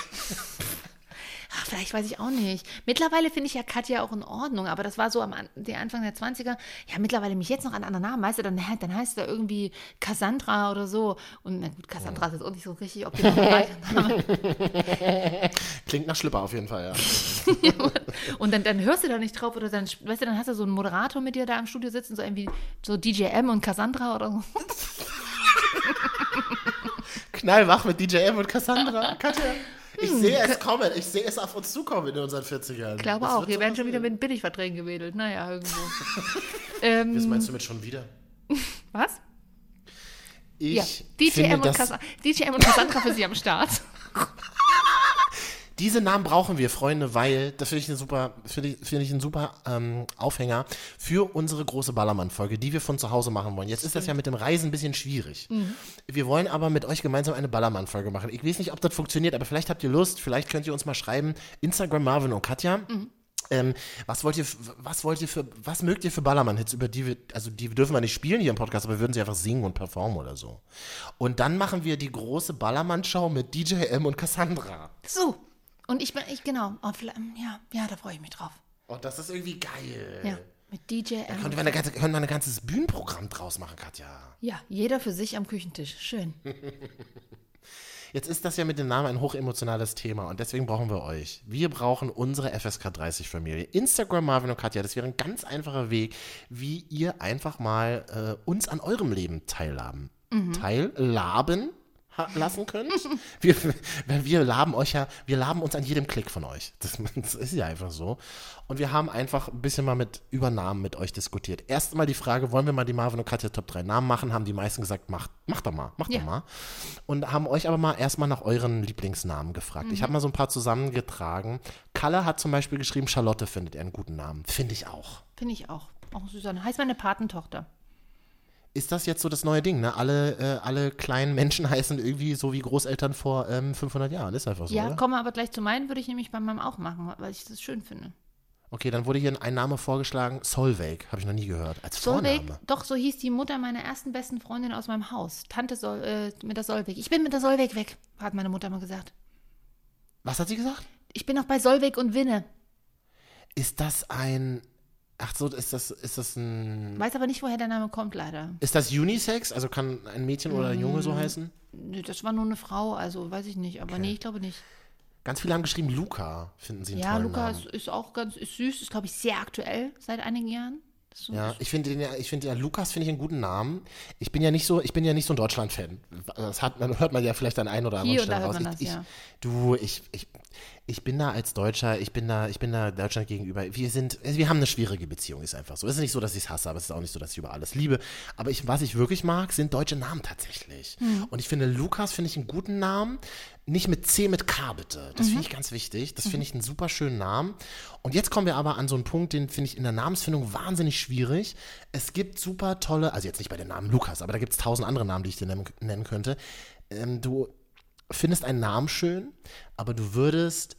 [SPEAKER 2] Vielleicht weiß ich auch nicht. Mittlerweile finde ich ja Katja auch in Ordnung, aber das war so am der Anfang der 20er. Ja, mittlerweile mich jetzt noch an anderen Namen, weißt du, dann, dann heißt er irgendwie Cassandra oder so. Und na gut, Cassandra ist jetzt auch nicht so richtig optimal.
[SPEAKER 1] Klingt nach Schlipper auf jeden Fall, ja.
[SPEAKER 2] Und dann, dann hörst du da nicht drauf oder dann, weißt du, dann hast du so einen Moderator mit dir da im Studio sitzen, so irgendwie so DJM und Cassandra oder so.
[SPEAKER 1] Knallwach mit DJ M und Cassandra. Katja. Ich
[SPEAKER 2] Hm,
[SPEAKER 1] sehe es kommen. Ich sehe es auf uns zukommen in unseren 40ern.
[SPEAKER 2] Ich glaube
[SPEAKER 1] Das
[SPEAKER 2] auch, wir werden schon wieder mit Billigverträgen gewedelt. Naja, irgendwo. ähm,
[SPEAKER 1] Was meinst du mit schon wieder?
[SPEAKER 2] was?
[SPEAKER 1] Ich
[SPEAKER 2] Ja, DJM
[SPEAKER 1] finde,
[SPEAKER 2] und, Cassa DJM und Cassandra für Sie am Start.
[SPEAKER 1] diese Namen brauchen wir, Freunde, weil das finde ich, super, finde ich, finde ich einen super ähm, Aufhänger für unsere große Ballermann-Folge, die wir von zu Hause machen wollen. Jetzt ist das ja mit dem Reisen ein bisschen schwierig.
[SPEAKER 2] Mhm.
[SPEAKER 1] Wir wollen aber mit euch gemeinsam eine Ballermann-Folge machen. Ich weiß nicht, ob das funktioniert, aber vielleicht habt ihr Lust, vielleicht könnt ihr uns mal schreiben. Instagram Marvin und Katja.
[SPEAKER 2] Mhm.
[SPEAKER 1] Ähm, was wollt ihr, was wollt ihr für, was mögt ihr für Ballermann-Hits, über die wir, also die dürfen wir nicht spielen hier im Podcast, aber wir würden sie einfach singen und performen oder so. Und dann machen wir die große Ballermann-Show mit DJ M und Cassandra.
[SPEAKER 2] So. Und ich bin, ich, genau. Oh, vielleicht- ja, ja, da freue ich mich drauf.
[SPEAKER 1] Oh, das ist irgendwie geil.
[SPEAKER 2] Ja, mit DJM.
[SPEAKER 1] Können wir, eine ganze, können wir ein ganzes Bühnenprogramm draus machen, Katja?
[SPEAKER 2] Ja, jeder für sich am Küchentisch. Schön.
[SPEAKER 1] Jetzt ist das ja mit dem Namen ein hochemotionales Thema und deswegen brauchen wir euch. Wir brauchen unsere FSK 30 Familie. Instagram Marvin und Katja, das wäre ein ganz einfacher Weg, wie ihr einfach mal äh, uns an eurem Leben teilhaben. Teillaben ha- lassen könnt. wir, wir, laben euch ja, wir laben uns an jedem Klick von euch. Das, das ist ja einfach so. Und wir haben einfach ein bisschen mal mit Übernahmen mit euch diskutiert. Erst mal die Frage, wollen wir mal die Marvin und Katja Top 3 Namen machen? Haben die meisten gesagt, macht, macht doch mal, macht
[SPEAKER 2] Ja.
[SPEAKER 1] doch mal. Und haben euch aber mal erstmal nach euren Lieblingsnamen gefragt.
[SPEAKER 2] Mhm.
[SPEAKER 1] Ich habe mal so ein paar zusammengetragen. Kalle hat zum Beispiel geschrieben, Charlotte findet er einen guten Namen. Finde ich auch.
[SPEAKER 2] Finde ich auch. Auch Susanne. Heißt meine Patentochter.
[SPEAKER 1] Ist das jetzt so das neue Ding, ne? Alle, äh, alle kleinen Menschen heißen irgendwie so wie Großeltern vor ähm, 500 Jahren. Ist einfach so,
[SPEAKER 2] ja,
[SPEAKER 1] oder?
[SPEAKER 2] komme aber gleich zu meinen, würde ich nämlich bei meinem auch machen, weil ich das schön finde.
[SPEAKER 1] Okay, dann wurde hier ein Name vorgeschlagen. Solveig, habe ich noch nie gehört. Als
[SPEAKER 2] Solveig,
[SPEAKER 1] Vorname.
[SPEAKER 2] doch, so hieß die Mutter meiner ersten besten Freundin aus meinem Haus. Tante Sol, äh, mit der Solveig. Ich bin mit der Solveig weg, hat meine Mutter mal gesagt.
[SPEAKER 1] Was hat sie gesagt?
[SPEAKER 2] Ich bin noch bei Solveig und Winne.
[SPEAKER 1] Ist das ein. Ach so, ist das, ist das ein.
[SPEAKER 2] Weiß aber nicht, woher der Name kommt, leider.
[SPEAKER 1] Ist das Unisex? Also kann ein Mädchen oder ein Junge so heißen?
[SPEAKER 2] Nö, das war nur eine Frau, also weiß ich nicht. Aber nee, ich glaube nicht.
[SPEAKER 1] Ganz viele haben geschrieben, Luca finden sie einen
[SPEAKER 2] Ja,
[SPEAKER 1] tollen
[SPEAKER 2] Luca ist, ist auch ganz ist süß, ist, glaube ich, sehr aktuell seit einigen Jahren. So
[SPEAKER 1] Ja, ich finde den ja, ich finde ja, Lukas finde ich einen guten Namen. Ich bin ja nicht so, ich bin ja nicht so ein Deutschland-Fan. Das hat, man hört man ja vielleicht an ein oder anderen Stelle raus.
[SPEAKER 2] das,
[SPEAKER 1] ich,
[SPEAKER 2] ja.
[SPEAKER 1] Du, ich, ich, ich bin da als Deutscher, ich bin da, ich bin da Deutschland gegenüber. Wir sind, also wir haben eine schwierige Beziehung, ist einfach so. Es ist nicht so, dass ich es hasse, aber es ist auch nicht so, dass ich über alles liebe. Aber ich, was ich wirklich mag, sind deutsche Namen tatsächlich.
[SPEAKER 2] Hm.
[SPEAKER 1] Und ich finde Lukas finde ich einen guten Namen. Nicht mit C, mit K bitte. Das
[SPEAKER 2] Mhm.
[SPEAKER 1] finde ich ganz wichtig. Das finde ich einen super schönen Namen. Und jetzt kommen wir aber an so einen Punkt, den finde ich in der Namensfindung wahnsinnig schwierig. Es gibt super tolle, also jetzt nicht bei dem Namen Lukas, aber da gibt es tausend andere Namen, die ich dir nennen, nennen könnte. Ähm, du findest einen Namen schön, aber du würdest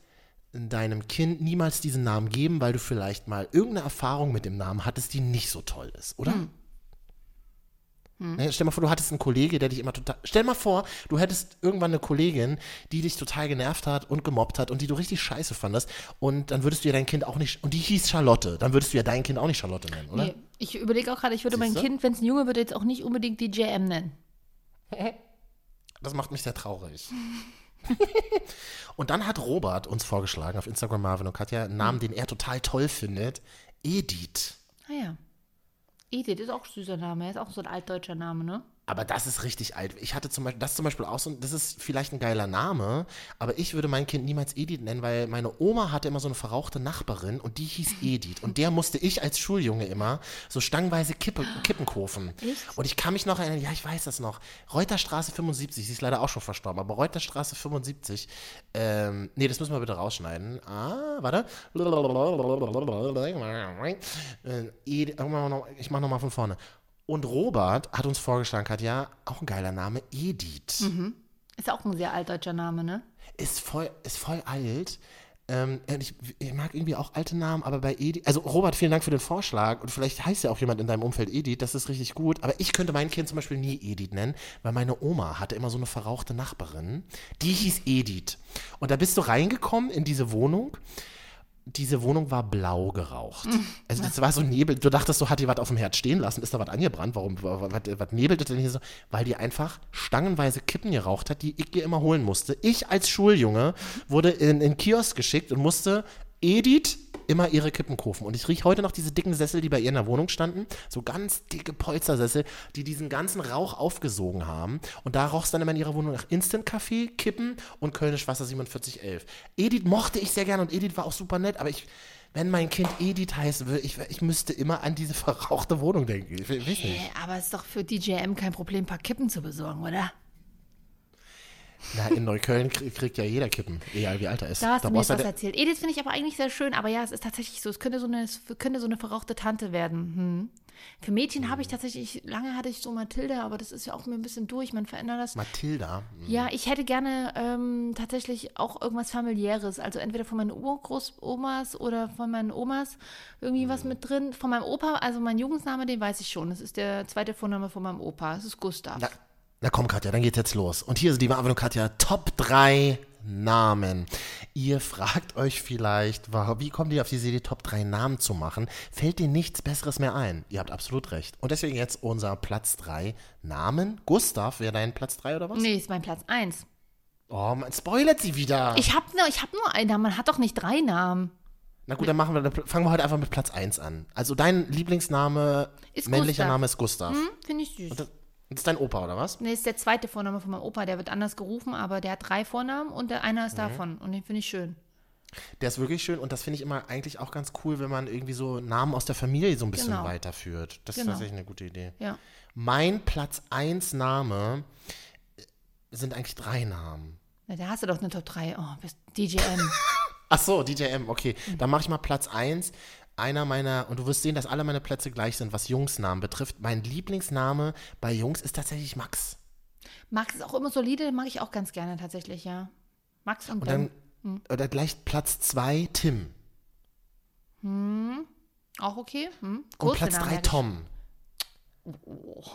[SPEAKER 1] deinem Kind niemals diesen Namen geben, weil du vielleicht mal irgendeine Erfahrung mit dem Namen hattest, die nicht so toll ist, oder? Ne, stell mal vor, du hattest einen Kollege, der dich immer total. Stell mal vor, du hättest irgendwann eine Kollegin, die dich total genervt hat und gemobbt hat und die du richtig scheiße fandest. Und dann würdest du ja dein Kind auch nicht. Und die hieß Charlotte. Dann würdest du ja dein Kind auch nicht Charlotte nennen, oder?
[SPEAKER 2] Nee, ich überlege auch gerade, ich würde mein
[SPEAKER 1] Siehste?
[SPEAKER 2] Kind, wenn es ein Junge wird, jetzt auch nicht unbedingt die JM nennen.
[SPEAKER 1] Das macht mich sehr traurig. und dann hat Robert uns vorgeschlagen auf Instagram Marvin und Katja einen Namen, den er total toll findet. Edith.
[SPEAKER 2] Ah ja. Edith ist auch ein süßer Name, ist auch so ein altdeutscher Name, ne?
[SPEAKER 1] Aber das ist richtig alt. Ich hatte zum Beispiel, das zum Beispiel auch so, ein- das ist vielleicht ein geiler Name, aber ich würde mein Kind niemals Edith nennen, weil meine Oma hatte immer so eine verrauchte Nachbarin und die hieß Edith. Und der musste ich als Schuljunge immer so stangenweise Kippe, Kippen kaufen.
[SPEAKER 2] Echt?
[SPEAKER 1] Und ich kann mich noch erinnern, ja, ich weiß das noch. Reuterstraße 75, sie ist leider auch schon verstorben, aber Reuterstraße 75, ähm, nee, das müssen wir bitte rausschneiden. Ah, warte. Äh, Ich mach nochmal von vorne. Und Robert hat uns vorgeschlagen, Katja, auch ein geiler Name, Edith.
[SPEAKER 2] Ist auch ein sehr altdeutscher Name, ne?
[SPEAKER 1] Ist voll, ist voll alt. Ähm, und ich, ich mag irgendwie auch alte Namen, aber bei Edith, also Robert, vielen Dank für den Vorschlag und vielleicht heißt ja auch jemand in deinem Umfeld Edith, das ist richtig gut, aber ich könnte mein Kind zum Beispiel nie Edith nennen, weil meine Oma hatte immer so eine verrauchte Nachbarin, die hieß Edith. Und da bist du reingekommen in diese Wohnung diese Wohnung war blau geraucht. Also das war so Nebel. Du dachtest, so hat die was auf dem Herd stehen lassen. Ist da was angebrannt? Warum? Was, was nebelt das denn hier so? Weil die einfach stangenweise Kippen geraucht hat, die ich ihr immer holen musste. Ich als Schuljunge wurde in in den Kiosk geschickt und musste Edith immer ihre Kippen kaufen. Und ich rieche heute noch diese dicken Sessel, die bei ihr in der Wohnung standen. So ganz dicke Polstersessel, die diesen ganzen Rauch aufgesogen haben. Und da roch es dann immer in ihrer Wohnung nach Instant-Kaffee, Kippen und Kölnisch Wasser 4711. Edith mochte ich sehr gerne und Edith war auch super nett, aber ich, wenn mein Kind Edith heißen würde, ich, ich müsste immer an diese verrauchte Wohnung denken. Ich, ich.
[SPEAKER 2] Äh, aber ist doch für DJM kein Problem, ein paar Kippen zu besorgen, oder?
[SPEAKER 1] Na, in Neukölln krieg, kriegt ja jeder Kippen, egal wie alt er ist.
[SPEAKER 2] Da hast du mir
[SPEAKER 1] du
[SPEAKER 2] was
[SPEAKER 1] halt-
[SPEAKER 2] erzählt. Edith finde ich aber eigentlich sehr schön, aber ja, es ist tatsächlich so, es könnte so eine, es könnte so eine verrauchte Tante werden. Hm. Für Mädchen habe ich
[SPEAKER 1] Mhm.
[SPEAKER 2] tatsächlich, lange hatte ich so Mathilde, aber das ist ja auch mir ein bisschen durch, man verändert das.
[SPEAKER 1] Mathilda. hm.
[SPEAKER 2] Ja, ich hätte gerne ähm, tatsächlich auch irgendwas familiäres, also entweder von meinen Urgroßomas oder von meinen Omas irgendwie
[SPEAKER 1] Mhm.
[SPEAKER 2] was mit drin. Von meinem Opa, also mein Jugendname, den weiß ich schon. Das ist der zweite Vorname von meinem Opa. Das ist Gustav.
[SPEAKER 1] Na, na komm, Katja, dann geht's jetzt los. Und hier sind die und Katja Top 3 Namen. Ihr fragt euch vielleicht, wie kommen die auf diese Idee, Top 3 Namen zu machen? Fällt dir nichts Besseres mehr ein? Ihr habt absolut recht. Und deswegen jetzt unser Platz 3 Namen. Gustav wäre dein Platz 3 oder was?
[SPEAKER 2] Nee, ist mein Platz 1.
[SPEAKER 1] Oh, man spoilert sie wieder.
[SPEAKER 2] Ich habe nur, ich hab nur einen Namen, man hat doch nicht drei Namen.
[SPEAKER 1] Na gut, dann machen wir, dann fangen wir heute einfach mit Platz 1 an. Also dein Lieblingsname,
[SPEAKER 2] Ist
[SPEAKER 1] männlicher
[SPEAKER 2] Gustav.
[SPEAKER 1] Name ist Gustav.
[SPEAKER 2] Hm, Finde ich süß.
[SPEAKER 1] Das- ist dein Opa, oder was?
[SPEAKER 2] Nee, ist der zweite Vorname von meinem Opa. Der wird anders gerufen, aber der hat drei Vornamen und der einer ist
[SPEAKER 1] Mhm.
[SPEAKER 2] davon. Und den finde ich schön.
[SPEAKER 1] Der ist wirklich schön und das finde ich immer eigentlich auch ganz cool, wenn man irgendwie so Namen aus der Familie so ein bisschen
[SPEAKER 2] Genau.
[SPEAKER 1] weiterführt. Das ist
[SPEAKER 2] Genau.
[SPEAKER 1] tatsächlich eine gute Idee.
[SPEAKER 2] Ja.
[SPEAKER 1] Mein Platz 1 Name sind eigentlich drei Namen.
[SPEAKER 2] Na, da hast du doch eine Top 3. Oh, bist DJM.
[SPEAKER 1] Ach so, DJM, okay.
[SPEAKER 2] Mhm.
[SPEAKER 1] Dann mache ich mal Platz 1. Einer meiner, und du wirst sehen, dass alle meine Plätze gleich sind, was Jungsnamen betrifft. Mein Lieblingsname bei Jungs ist tatsächlich Max.
[SPEAKER 2] Max ist auch immer solide, mag ich auch ganz gerne tatsächlich, ja. Max und,
[SPEAKER 1] Und
[SPEAKER 2] Ben.
[SPEAKER 1] dann, oder gleich Platz 2 Tim.
[SPEAKER 2] Auch okay. Hm?
[SPEAKER 1] Und Platz
[SPEAKER 2] Namen
[SPEAKER 1] 3
[SPEAKER 2] hätte ich.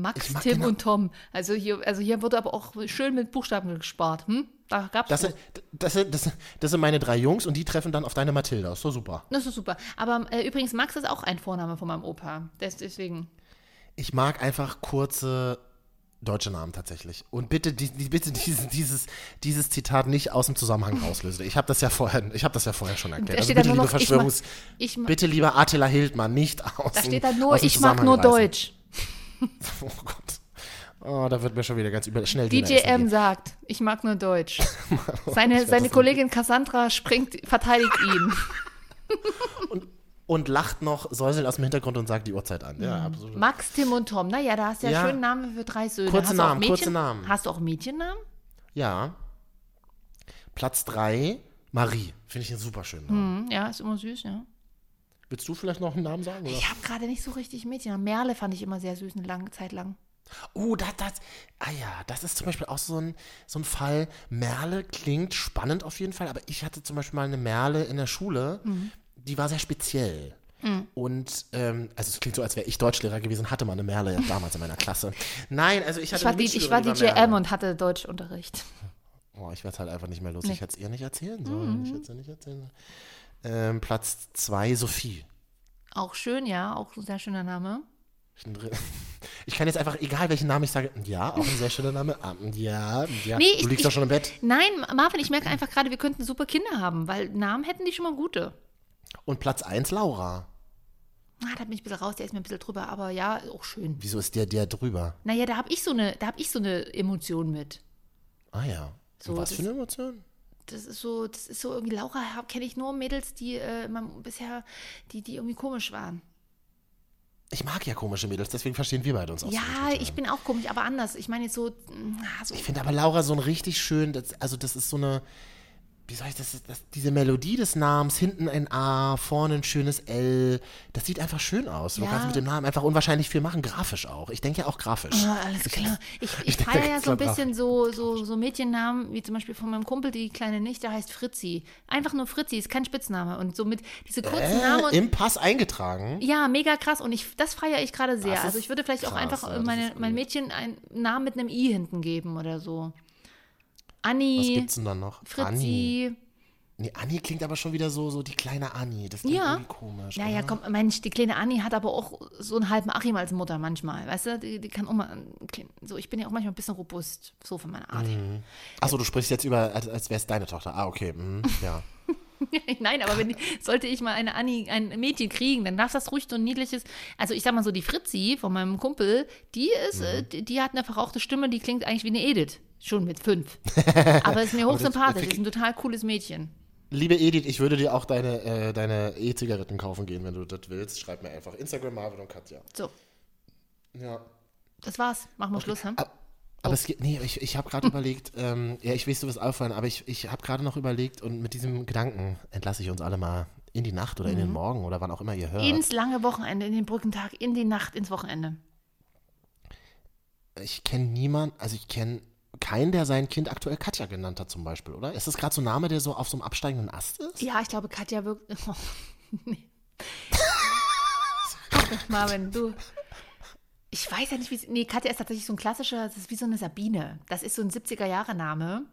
[SPEAKER 2] Max,
[SPEAKER 1] mag
[SPEAKER 2] Tim
[SPEAKER 1] genau-
[SPEAKER 2] und Tom. Also hier, also hier wurde aber auch schön mit Buchstaben gespart. Hm? Da gab's
[SPEAKER 1] Das sind, das, sind, das, sind- das sind meine drei Jungs und die treffen dann auf deine Mathilda. Ist so super.
[SPEAKER 2] Das ist super. Aber äh, übrigens, Max ist auch ein Vorname von meinem Opa. Des- Deswegen.
[SPEAKER 1] Ich mag einfach kurze deutsche Namen tatsächlich. Und bitte, die, bitte dieses, dieses, dieses Zitat nicht aus dem Zusammenhang rauslösen. Ich habe das ja vorher, ich habe das ja vorher schon erklärt. Also bitte, liebe
[SPEAKER 2] noch, ich mag-
[SPEAKER 1] Verschwörungs,
[SPEAKER 2] ich mag-
[SPEAKER 1] bitte, lieber Attila Hildmann, nicht aus
[SPEAKER 2] Da
[SPEAKER 1] dem-
[SPEAKER 2] steht da nur, ich mag nur
[SPEAKER 1] reißen.
[SPEAKER 2] Deutsch.
[SPEAKER 1] Oh Gott. Oh, da wird mir schon wieder ganz über, schnell essen
[SPEAKER 2] DJM
[SPEAKER 1] gehen.
[SPEAKER 2] sagt, ich mag nur Deutsch. Seine,
[SPEAKER 1] werd
[SPEAKER 2] seine
[SPEAKER 1] das
[SPEAKER 2] Kollegin Cassandra springt, verteidigt ihn.
[SPEAKER 1] Und lacht noch, säuselt aus dem Hintergrund und sagt die Uhrzeit an. Ja, absolut.
[SPEAKER 2] Max, Tim und Tom. Naja, da hast du ja,
[SPEAKER 1] Ja.
[SPEAKER 2] schönen Namen für drei Söhne.
[SPEAKER 1] Kurze
[SPEAKER 2] hast du auch
[SPEAKER 1] Namen, kurze Namen.
[SPEAKER 2] Hast du auch Mädchennamen?
[SPEAKER 1] Ja. Platz 3, Marie. Finde ich einen super schönen Namen.
[SPEAKER 2] Hm, ja, ist immer süß, ja.
[SPEAKER 1] Willst du vielleicht noch einen Namen sagen? Oder?
[SPEAKER 2] Ich habe gerade nicht so richtig Mädchen. Merle fand ich immer sehr süß eine lange Zeit lang.
[SPEAKER 1] Oh, das, das, ah ja, das ist zum Beispiel auch so ein, so ein Fall. Merle klingt spannend auf jeden Fall, aber ich hatte zum Beispiel mal eine Merle in der Schule,
[SPEAKER 2] Mhm.
[SPEAKER 1] die war sehr speziell. Und, ähm, also es klingt so, als wäre ich Deutschlehrer gewesen, hatte mal eine Merle damals in meiner Klasse. Nein, also ich hatte
[SPEAKER 2] Ich war, die, ich war DJM
[SPEAKER 1] Merle.
[SPEAKER 2] und hatte Deutschunterricht.
[SPEAKER 1] Oh, ich werde es halt einfach nicht mehr los.
[SPEAKER 2] Nee.
[SPEAKER 1] Ich hätte es ihr nicht erzählen sollen. Ich hätte es ihr nicht erzählen sollen. Ähm, Platz 2, Sophie.
[SPEAKER 2] Auch schön, ja, auch ein sehr schöner Name.
[SPEAKER 1] Ich kann jetzt einfach, egal welchen Namen ich sage, ja, auch ein sehr schöner Name. Ah, Ja, ja.
[SPEAKER 2] Nee, ich-
[SPEAKER 1] du liegst
[SPEAKER 2] ich-
[SPEAKER 1] doch schon im Bett.
[SPEAKER 2] Nein, Marvin, ich merke einfach gerade, wir könnten super Kinder haben, weil Namen hätten die schon mal gute.
[SPEAKER 1] Und Platz 1, Laura.
[SPEAKER 2] Ah, da bin ich ein bisschen raus, der ist mir ein bisschen drüber, aber ja, auch schön.
[SPEAKER 1] Wieso ist der der drüber?
[SPEAKER 2] Naja, da habe ich so eine, da habe ich so eine Emotion mit.
[SPEAKER 1] Ah ja.
[SPEAKER 2] So,
[SPEAKER 1] was für eine Emotion?
[SPEAKER 2] Das ist so, das ist so irgendwie, Laura kenne ich nur Mädels, die äh, immer bisher, die, die irgendwie komisch waren.
[SPEAKER 1] Ich mag ja komische Mädels, deswegen verstehen wir beide uns auch so
[SPEAKER 2] Ja,
[SPEAKER 1] gut,
[SPEAKER 2] ich bin auch komisch, aber anders. Ich meine jetzt so, mm, so
[SPEAKER 1] Ich finde aber Laura so ein richtig schön, das, also das ist so eine, wie soll ich das, das, diese Melodie des Namens, hinten ein A, vorne ein schönes L, das sieht einfach schön aus. Du
[SPEAKER 2] Ja.
[SPEAKER 1] kannst mit dem Namen einfach unwahrscheinlich viel machen, grafisch auch. Ich denke ja auch grafisch.
[SPEAKER 2] Ah, alles klar. Ich, ich
[SPEAKER 1] denke,
[SPEAKER 2] feiere ja so ein bisschen so, so, so Mädchennamen, wie zum Beispiel von meinem Kumpel, die kleine Nichte heißt Fritzi. Einfach nur Fritzi, ist kein Spitzname. Und so mit diese kurzen Namen.
[SPEAKER 1] Äh,
[SPEAKER 2] Und,
[SPEAKER 1] Im Pass eingetragen.
[SPEAKER 2] ja, mega krass. Und ich, das feiere ich gerade sehr. Also ich würde vielleicht auch
[SPEAKER 1] krass,
[SPEAKER 2] einfach
[SPEAKER 1] ja,
[SPEAKER 2] äh, meine, mein. Mädchen einen Namen mit einem I hinten geben oder so.
[SPEAKER 1] Was
[SPEAKER 2] Anni,
[SPEAKER 1] gibt's denn dann noch? Anni.
[SPEAKER 2] Fritzi.
[SPEAKER 1] Nee, Anni klingt aber schon wieder so, so die kleine Anni. Das klingt
[SPEAKER 2] Ja.
[SPEAKER 1] irgendwie komisch.
[SPEAKER 2] Ja, ja,
[SPEAKER 1] oder?
[SPEAKER 2] komm, Mensch, die kleine Anni hat aber auch so einen halben Achim als Mutter manchmal. Weißt du, die, die kann auch mal. So, ich bin ja auch manchmal ein bisschen robust, so von meiner Art. her.
[SPEAKER 1] Achso, du sprichst jetzt über, als, als wäre es deine Tochter. Ah, okay. Mhm, ja.
[SPEAKER 2] Nein, aber wenn, sollte ich mal eine Anni, ein Mädchen kriegen, dann darf das ruhig so ein niedliches. Also ich sag mal so, die Fritzi von meinem Kumpel, die ist, äh,
[SPEAKER 1] Mhm.
[SPEAKER 2] die, die hat eine verrauchte Stimme, die klingt eigentlich wie eine Edith. Schon mit fünf. Aber ist mir hochsympathisch, ist ein total cooles Mädchen.
[SPEAKER 1] Liebe Edith, ich würde dir auch deine äh, deine E-Zigaretten kaufen gehen, wenn du das willst. Schreib mir einfach Instagram Marvin und Katja.
[SPEAKER 2] So,
[SPEAKER 1] Ja.
[SPEAKER 2] das war's. Machen wir Schluss, hm?
[SPEAKER 1] Aber, aber es geht, nee, ich, ich habe gerade überlegt, ähm, ja, ich weiß, du wirst auffallen, aber ich, ich habe gerade noch überlegt und mit diesem Gedanken entlasse ich uns alle mal in die Nacht oder in den Morgen oder wann auch immer ihr hört.
[SPEAKER 2] Ins lange Wochenende, in den Brückentag, in die Nacht, ins Wochenende.
[SPEAKER 1] ich kenne niemanden, also ich kenne keinen, der sein Kind aktuell Katja genannt hat zum Beispiel, oder? Ist das gerade so ein Name, der so auf so einem absteigenden Ast ist?
[SPEAKER 2] Ja, ich glaube, Katja wirkt. Oh, nee. Marvin, du. Ich weiß ja nicht, wie. Nee, Katja ist tatsächlich so ein klassischer, das ist wie so eine Sabine. Das ist so ein 70er-Jahre-Name.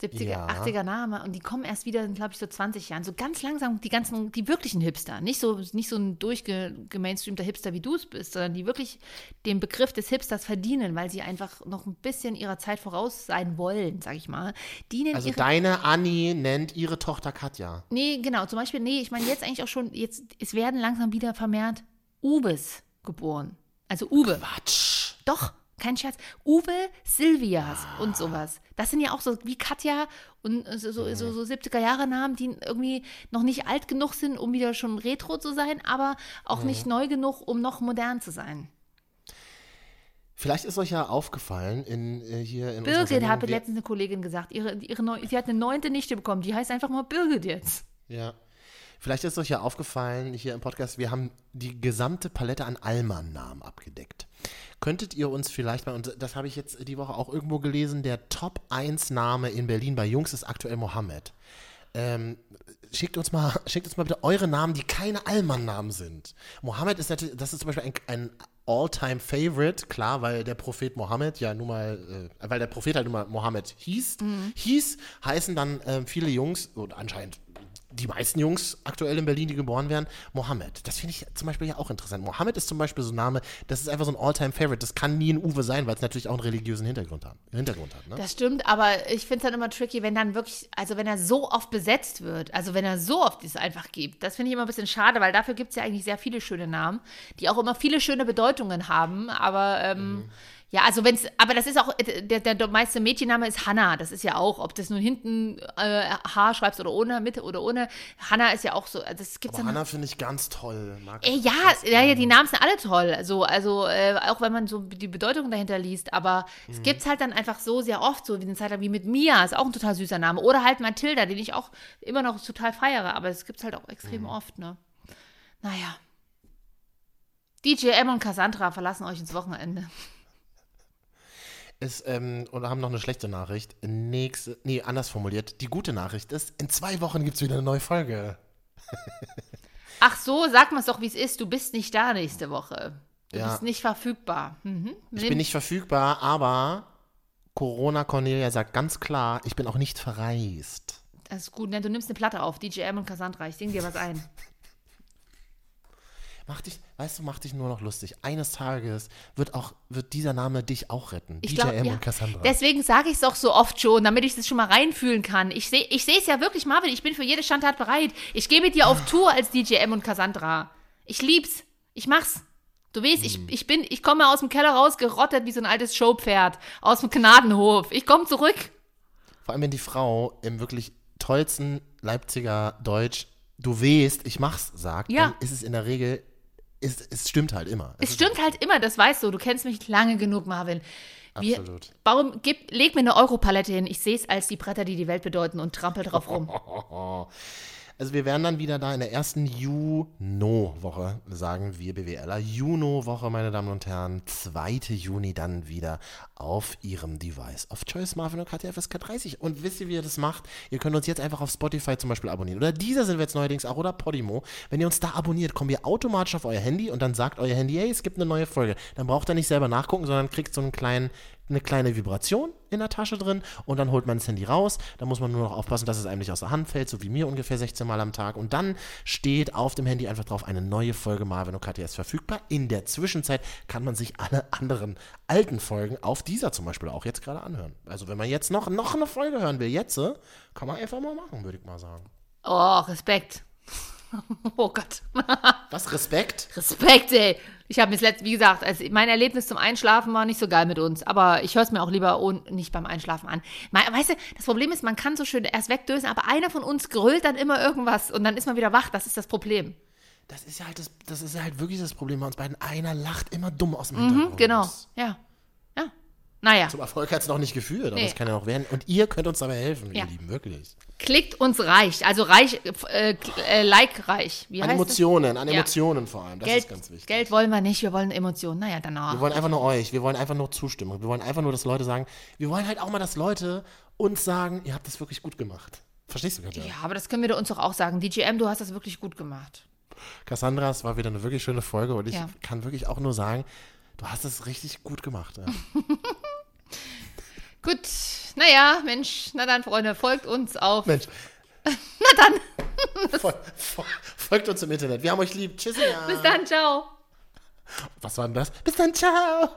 [SPEAKER 2] 70er,
[SPEAKER 1] Ja.
[SPEAKER 2] 80er Name und die kommen erst wieder, glaube ich, so 20 Jahren. So ganz langsam, die ganzen, die wirklichen Hipster. Nicht so, nicht so ein durchgemainstreamter Hipster, wie du es bist, sondern die wirklich den Begriff des Hipsters verdienen, weil sie einfach noch ein bisschen ihrer Zeit voraus sein wollen, sag ich mal. Die nennen
[SPEAKER 1] Also deine Anni nennt ihre Tochter Katja.
[SPEAKER 2] Nee, genau. Zum Beispiel, nee, ich meine jetzt eigentlich auch schon, jetzt, es werden langsam wieder vermehrt Ubes geboren. Also Ube.
[SPEAKER 1] Quatsch.
[SPEAKER 2] Doch, kein Scherz. Uwe Silvias und sowas. Das sind ja auch so wie Katja und so, so, so, so 70er-Jahre-Namen, die irgendwie noch nicht alt genug sind, um wieder schon retro zu sein, aber auch nicht neu genug, um noch modern zu sein.
[SPEAKER 1] Vielleicht ist euch ja aufgefallen in, äh, hier in
[SPEAKER 2] Birgit
[SPEAKER 1] Sendung,
[SPEAKER 2] hat letztens eine Kollegin gesagt, ihre, ihre neu, sie hat eine neunte Nichte bekommen, die heißt einfach mal Birgit jetzt.
[SPEAKER 1] Ja. Vielleicht ist euch ja aufgefallen, hier im Podcast, wir haben die gesamte Palette an Allmann-Namen abgedeckt. Könntet ihr uns vielleicht mal, und das habe ich jetzt die Woche auch irgendwo gelesen, der Top 1 Name in Berlin bei Jungs ist aktuell Mohammed. Ähm, schickt uns mal, schickt uns mal bitte eure Namen, die keine Allmann-Namen sind. Mohammed ist natürlich, das ist zum Beispiel ein, ein All-Time-Favorite, klar, weil der Prophet Mohammed ja nun mal, äh, weil der Prophet halt nun mal Mohammed hieß, hieß, heißen dann ähm, viele Jungs, und anscheinend die meisten Jungs aktuell in Berlin, die geboren werden, Mohammed. Das finde ich zum Beispiel ja auch interessant. Mohammed ist zum Beispiel so ein Name, das ist einfach so ein All-Time-Favorite. Das kann nie ein Uwe sein, weil es natürlich auch einen religiösen Hintergrund hat. Hintergrund hat ne?
[SPEAKER 2] Das stimmt, aber ich finde es dann immer tricky, wenn dann wirklich, also wenn er so oft besetzt wird, also wenn er so oft es einfach gibt. Das finde ich immer ein bisschen schade, weil dafür gibt es ja eigentlich sehr viele schöne Namen, die auch immer viele schöne Bedeutungen haben. Aber ähm, ja, also wenn es, aber das ist auch, äh, der, der, meiste Mädchenname ist Hannah. Das ist ja auch, ob das nun hinten äh, H schreibst oder ohne, Mitte oder ohne. Hannah ist ja auch so, also das gibt's
[SPEAKER 1] Aber
[SPEAKER 2] dann.
[SPEAKER 1] Hannah finde ich ganz toll. Mag
[SPEAKER 2] Äh, ja, ja, ja, die Namen sind alle toll. Also, also äh, auch wenn man so die Bedeutung dahinter liest. Aber
[SPEAKER 1] Mhm.
[SPEAKER 2] es gibt halt dann einfach so sehr oft, so wie eine Zeit lang wie mit Mia, ist auch ein total süßer Name. Oder halt Mathilda, den ich auch immer noch total feiere. Aber es gibt halt auch extrem
[SPEAKER 1] Mhm.
[SPEAKER 2] oft, ne? Naja. DJ M und Cassandra verlassen euch ins Wochenende.
[SPEAKER 1] Ist, ähm, und haben noch eine schlechte Nachricht. Nächste, nee, anders formuliert. Die gute Nachricht ist, in zwei Wochen gibt es wieder eine neue Folge.
[SPEAKER 2] Ach so, sag mal's doch, wie es ist. Du bist nicht da nächste Woche. Du
[SPEAKER 1] Ja.
[SPEAKER 2] bist nicht verfügbar. Mhm.
[SPEAKER 1] Ich bin nicht verfügbar, aber Corona Cornelia sagt ganz klar, ich bin auch nicht verreist.
[SPEAKER 2] Das ist gut, ne? Du nimmst eine Platte auf, DJ M und Cassandra. Ich sing dir was ein.
[SPEAKER 1] Mach dich, weißt du, mach dich nur noch lustig. Eines Tages wird auch, wird dieser Name dich auch retten.
[SPEAKER 2] Ich
[SPEAKER 1] DJ
[SPEAKER 2] glaub,
[SPEAKER 1] M
[SPEAKER 2] ja.
[SPEAKER 1] und Cassandra.
[SPEAKER 2] Deswegen sage ich es auch so oft schon, damit ich es schon mal reinfühlen kann. Ich sehe ich es ja wirklich, Marvin. Ich bin für jede Standart bereit. Ich gehe mit dir auf Tour als DJ M und Cassandra. Ich lieb's. Ich mach's. Du weißt, ich,
[SPEAKER 1] Hm.
[SPEAKER 2] ich bin, ich komme aus dem Keller raus, gerottet wie so ein altes Showpferd aus dem Gnadenhof. Ich komme zurück.
[SPEAKER 1] Vor allem, wenn die Frau im wirklich tollsten Leipziger Deutsch, du weißt, ich mach's, sagt,
[SPEAKER 2] Ja.
[SPEAKER 1] dann ist es in der Regel, ist, es stimmt halt immer.
[SPEAKER 2] Es
[SPEAKER 1] ist
[SPEAKER 2] stimmt halt immer, das weißt du. Du kennst mich lange genug, Marvin. Wir,
[SPEAKER 1] Absolut.
[SPEAKER 2] Warum, gib, leg mir eine Europalette hin. Ich sehe es als die Bretter, die die Welt bedeuten und trampel drauf rum.
[SPEAKER 1] Also wir werden dann wieder da in der ersten Juno-Woche, sagen wir BWLer. Juno-Woche, meine Damen und Herren. 2. Juni dann wieder auf Ihrem Device of Choice Marvin und Katja FSK 30. Und wisst ihr, wie ihr das macht? Ihr könnt uns jetzt einfach auf Spotify zum Beispiel abonnieren. Oder dieser sind wir jetzt neuerdings auch, oder Podimo. Wenn ihr uns da abonniert, kommen wir automatisch auf euer Handy und dann sagt euer Handy, hey, es gibt eine neue Folge. Dann braucht ihr nicht selber nachgucken, sondern kriegt so einen kleinen eine kleine Vibration in der Tasche drin und dann holt man das Handy raus. Da muss man nur noch aufpassen, dass es einem nicht aus der Hand fällt, so wie mir ungefähr 16 Mal am Tag. Und dann steht auf dem Handy einfach drauf, eine neue Folge Marvin und ist verfügbar. In der Zwischenzeit kann man sich alle anderen alten Folgen auf dieser zum Beispiel auch jetzt gerade anhören. Also wenn man jetzt noch, noch eine Folge hören will, jetzt, äh, kann man einfach mal machen, würde ich mal sagen.
[SPEAKER 2] Oh, Respekt. Oh Gott.
[SPEAKER 1] Was, Respekt?
[SPEAKER 2] Respekt, ey. Ich habe mir das letzte, wie gesagt, also mein Erlebnis zum Einschlafen war nicht so geil mit uns. Aber ich höre es mir auch lieber ohne, nicht beim Einschlafen an. Weißt du, das Problem ist, man kann so schön erst wegdösen, aber einer von uns grölt dann immer irgendwas und dann ist man wieder wach. Das ist das Problem.
[SPEAKER 1] Das ist ja halt, das, das ist ja halt wirklich das Problem bei uns beiden. Einer lacht immer dumm aus dem Hintergrund.
[SPEAKER 2] Mhm, genau. Ja. Naja.
[SPEAKER 1] Zum Erfolg hat es noch nicht geführt, aber
[SPEAKER 2] Nee.
[SPEAKER 1] das kann ja noch werden. Und ihr könnt uns dabei helfen,
[SPEAKER 2] Ja.
[SPEAKER 1] ihr Lieben, wirklich.
[SPEAKER 2] Klickt uns reich. Also reich, äh, äh, like reich. Wie
[SPEAKER 1] An Emotionen, an
[SPEAKER 2] Ja.
[SPEAKER 1] Emotionen vor allem. Das
[SPEAKER 2] das? Geld,
[SPEAKER 1] ist ganz wichtig.
[SPEAKER 2] Geld wollen wir nicht, wir wollen Emotionen. Naja,
[SPEAKER 1] Wir
[SPEAKER 2] danach.
[SPEAKER 1] wollen einfach nur euch, wir wollen einfach nur Zustimmung. Wir wollen einfach nur, dass Leute sagen, wir wollen halt auch mal, dass Leute uns sagen, ihr habt das wirklich gut gemacht. Verstehst du, Katja?
[SPEAKER 2] Ja, aber das können wir uns doch auch sagen. DGM, du hast das wirklich gut gemacht.
[SPEAKER 1] Cassandra, es war wieder eine wirklich schöne Folge und ich
[SPEAKER 2] Ja.
[SPEAKER 1] kann wirklich auch nur sagen, du hast es richtig gut gemacht. Ja.
[SPEAKER 2] Gut, naja, Mensch, na dann, Freunde, folgt uns auf.
[SPEAKER 1] Mensch.
[SPEAKER 2] Na dann,
[SPEAKER 1] Fol fol folgt uns im Internet. Wir haben euch lieb. Tschüssi. Ja.
[SPEAKER 2] bis dann, ciao.
[SPEAKER 1] Was war denn das? Bis dann, ciao.